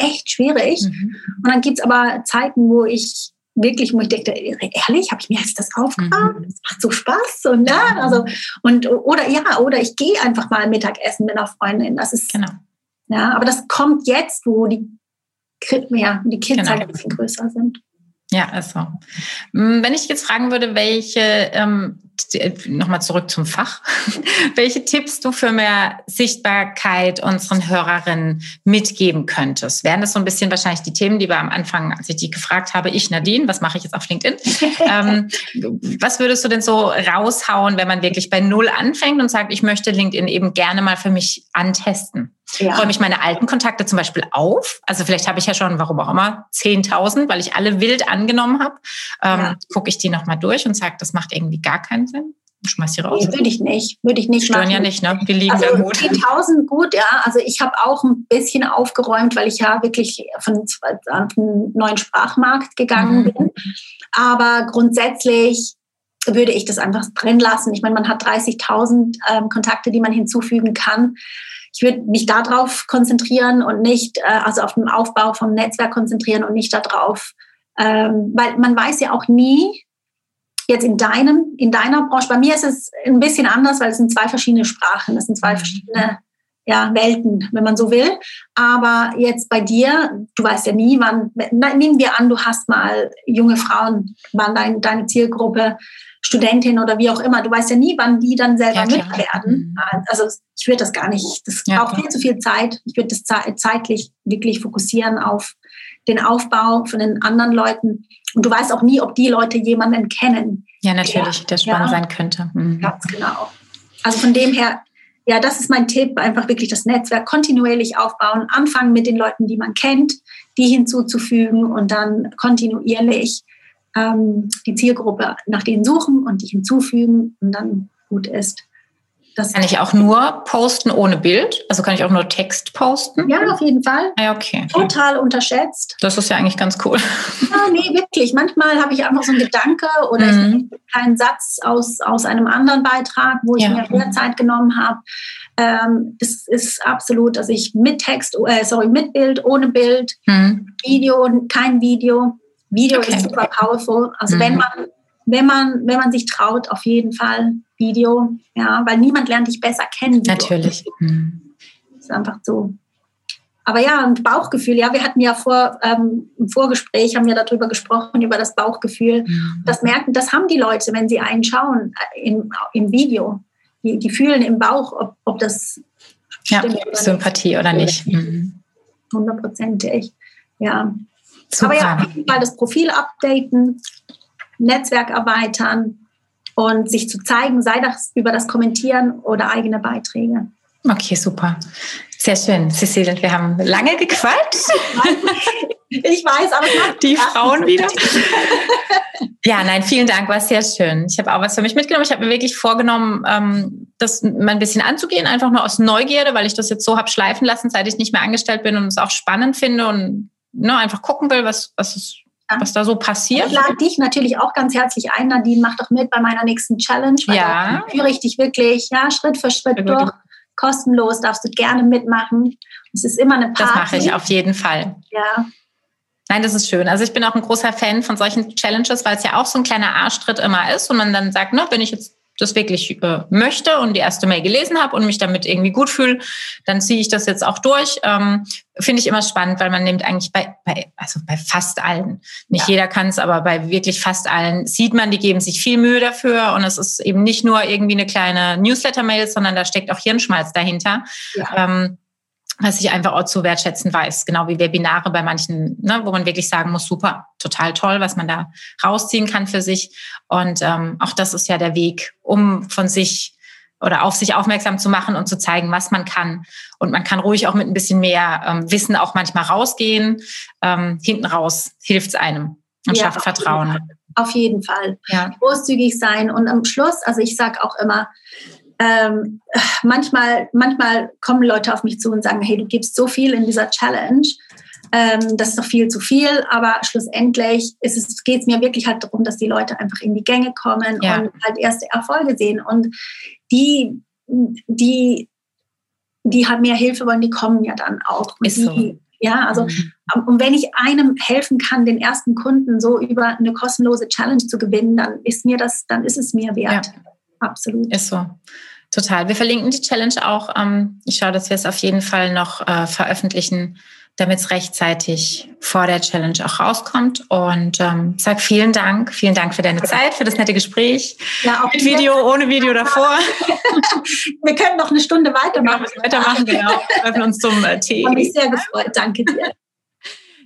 echt schwierig. Mhm. Und dann gibt es aber Zeiten, wo ich wirklich, wo ich denke, ehrlich, habe ich mir jetzt das aufgebaut? Mhm. Das macht so Spaß. Und, ne? also, und, oder ja, oder ich gehe einfach mal Mittagessen mit einer Freundin. Das ist, genau. ja, aber das kommt jetzt, wo die, ja, die Kids genau. halt ein bisschen größer sind. Ja, also. Wenn ich jetzt fragen würde, welche ähm, nochmal zurück zum Fach. Welche Tipps du für mehr Sichtbarkeit unseren Hörerinnen mitgeben könntest? Wären das so ein bisschen wahrscheinlich die Themen, die wir am Anfang, als ich die gefragt habe, ich Nadine, was mache ich jetzt auf LinkedIn? ähm, was würdest du denn so raushauen, wenn man wirklich bei Null anfängt und sagt, ich möchte LinkedIn eben gerne mal für mich antesten? Ja. Räume ich meine alten Kontakte zum Beispiel auf? Also vielleicht habe ich ja schon, warum auch immer, 10.000, weil ich alle wild angenommen habe. Ähm, ja. Gucke ich die nochmal durch und sage, das macht irgendwie gar keinen Sinn. Schmeiß die raus. Nee, würde ich nicht. Würde ich nicht Stören machen. ja nicht, ne? Die liegen also, da gut. 10.000 gut, ja. Also ich habe auch ein bisschen aufgeräumt, weil ich ja wirklich von einen neuen Sprachmarkt gegangen mhm. bin. Aber grundsätzlich würde ich das einfach drin lassen. Ich meine, man hat 30.000 ähm, Kontakte, die man hinzufügen kann ich würde mich darauf konzentrieren und nicht, äh, also auf den Aufbau vom Netzwerk konzentrieren und nicht darauf, ähm, weil man weiß ja auch nie, jetzt in deinem, in deiner Branche, bei mir ist es ein bisschen anders, weil es sind zwei verschiedene Sprachen, es sind zwei mhm. verschiedene ja, Welten, wenn man so will. Aber jetzt bei dir, du weißt ja nie, wann, nehmen wir an, du hast mal junge Frauen, waren dein, deine Zielgruppe, Studentin oder wie auch immer. Du weißt ja nie, wann die dann selber ja, mit werden. Mhm. Also ich würde das gar nicht, das ja, braucht viel zu viel Zeit. Ich würde das zeitlich wirklich fokussieren auf den Aufbau von den anderen Leuten. Und du weißt auch nie, ob die Leute jemanden kennen. Ja, natürlich, der, der spannend ja, sein könnte. Mhm. Ganz genau. Also von dem her, ja, das ist mein Tipp, einfach wirklich das Netzwerk kontinuierlich aufbauen, anfangen mit den Leuten, die man kennt, die hinzuzufügen und dann kontinuierlich ähm, die Zielgruppe nach denen suchen und die hinzufügen und dann gut ist. Das kann ich auch nur posten ohne Bild? Also kann ich auch nur Text posten? Ja, auf jeden Fall. Ja, okay. Total unterschätzt. Das ist ja eigentlich ganz cool. Ja, nee, wirklich. Manchmal habe ich einfach so einen Gedanke oder mhm. keinen Satz aus, aus einem anderen Beitrag, wo ich ja. mir mehr Zeit genommen habe. Ähm, es ist absolut, dass ich mit Text, äh, sorry, mit Bild, ohne Bild, mhm. Video, kein Video. Video okay. ist super powerful. Also mhm. wenn man wenn man, wenn man sich traut, auf jeden Fall Video, ja, weil niemand lernt dich besser kennen. Natürlich. Mhm. Das ist einfach so. Aber ja, und Bauchgefühl, ja, wir hatten ja vor ähm, im Vorgespräch, haben wir darüber gesprochen, über das Bauchgefühl. Mhm. Das merken, das haben die Leute, wenn sie einen schauen äh, im, im Video. Die, die fühlen im Bauch, ob, ob das ja, oder Sympathie nicht. oder nicht. Mhm. Hundertprozentig, ja. Super. Aber ja, auf jeden Fall das Profil updaten, Netzwerk erweitern und sich zu zeigen, sei das über das Kommentieren oder eigene Beiträge. Okay, super. Sehr schön, Cecile. Wir haben lange gequatscht. Ich weiß, aber die Frauen wieder. Ja, nein, vielen Dank, war sehr schön. Ich habe auch was für mich mitgenommen. Ich habe mir wirklich vorgenommen, ähm, das mal ein bisschen anzugehen, einfach nur aus Neugierde, weil ich das jetzt so habe schleifen lassen, seit ich nicht mehr angestellt bin und es auch spannend finde und ne, einfach gucken will, was, was es was da so passiert. Ich lade dich natürlich auch ganz herzlich ein, Nadine, mach doch mit bei meiner nächsten Challenge. ja. führe ich dich wirklich ja, Schritt für Schritt durch. Kostenlos darfst du gerne mitmachen. Es ist immer eine Party. Das mache ich auf jeden Fall. Ja. Nein, das ist schön. Also ich bin auch ein großer Fan von solchen Challenges, weil es ja auch so ein kleiner Arschtritt immer ist und man dann sagt, ne, wenn ich jetzt das wirklich äh, möchte und die erste Mail gelesen habe und mich damit irgendwie gut fühle, dann ziehe ich das jetzt auch durch. Ähm, Finde ich immer spannend, weil man nimmt eigentlich bei, bei also bei fast allen, nicht ja. jeder kann es, aber bei wirklich fast allen sieht man, die geben sich viel Mühe dafür und es ist eben nicht nur irgendwie eine kleine Newsletter-Mail, sondern da steckt auch Hirnschmalz dahinter. Ja. Ähm, was ich einfach auch zu wertschätzen weiß. Genau wie Webinare bei manchen, ne, wo man wirklich sagen muss, super, total toll, was man da rausziehen kann für sich. Und ähm, auch das ist ja der Weg, um von sich oder auf sich aufmerksam zu machen und zu zeigen, was man kann. Und man kann ruhig auch mit ein bisschen mehr ähm, Wissen auch manchmal rausgehen. Ähm, hinten raus hilft es einem und ja, schafft Vertrauen. Auf jeden Fall. Ja. Großzügig sein. Und am Schluss, also ich sage auch immer, ähm, manchmal, manchmal kommen Leute auf mich zu und sagen, hey, du gibst so viel in dieser Challenge, ähm, das ist doch viel zu viel, aber schlussendlich geht es mir wirklich halt darum, dass die Leute einfach in die Gänge kommen ja. und halt erste Erfolge sehen und die, die, die halt mehr Hilfe wollen, die kommen ja dann auch. Ist die, so. Ja, also mhm. und wenn ich einem helfen kann, den ersten Kunden so über eine kostenlose Challenge zu gewinnen, dann ist mir das, dann ist es mir wert. Ja. Absolut. Ist so. Total. Wir verlinken die Challenge auch. Ähm, ich schaue, dass wir es auf jeden Fall noch äh, veröffentlichen, damit es rechtzeitig vor der Challenge auch rauskommt. Und ähm, sag vielen Dank. Vielen Dank für deine Zeit, für das nette Gespräch. Ja, auch Mit Video, ohne Video davor. wir können noch eine Stunde weitermachen. Ja, weitermachen, genau. Wir treffen uns zum äh, Tee. Habe mich sehr gefreut. Danke dir.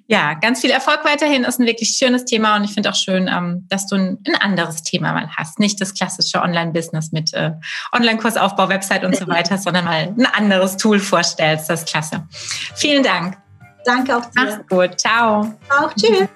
Ja, ganz viel Erfolg weiterhin. Ist ein wirklich schönes Thema und ich finde auch schön, ähm, dass du ein, ein, anderes Thema mal hast. Nicht das klassische Online-Business mit äh, Online-Kursaufbau, Website und so weiter, sondern mal ein anderes Tool vorstellst. Das ist klasse. Vielen Dank. Danke auch dir. Mach's gut. Ciao. Auch. Tschüss.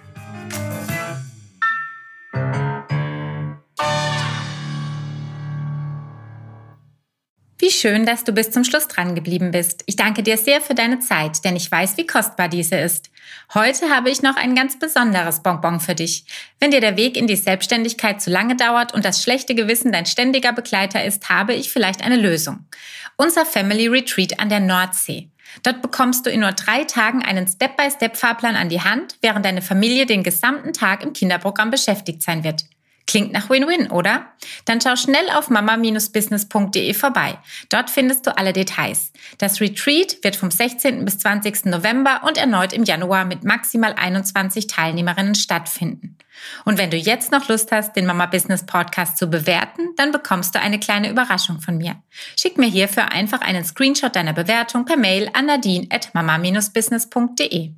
Wie schön, dass du bis zum Schluss dran geblieben bist. Ich danke dir sehr für deine Zeit, denn ich weiß, wie kostbar diese ist. Heute habe ich noch ein ganz besonderes Bonbon für dich. Wenn dir der Weg in die Selbstständigkeit zu lange dauert und das schlechte Gewissen dein ständiger Begleiter ist, habe ich vielleicht eine Lösung. Unser Family Retreat an der Nordsee. Dort bekommst du in nur drei Tagen einen Step-by-Step-Fahrplan an die Hand, während deine Familie den gesamten Tag im Kinderprogramm beschäftigt sein wird. Klingt nach Win-Win, oder? Dann schau schnell auf mama-business.de vorbei. Dort findest du alle Details. Das Retreat wird vom 16. bis 20. November und erneut im Januar mit maximal 21 Teilnehmerinnen stattfinden. Und wenn du jetzt noch Lust hast, den Mama Business Podcast zu bewerten, dann bekommst du eine kleine Überraschung von mir. Schick mir hierfür einfach einen Screenshot deiner Bewertung per Mail an nadine at mama-business.de.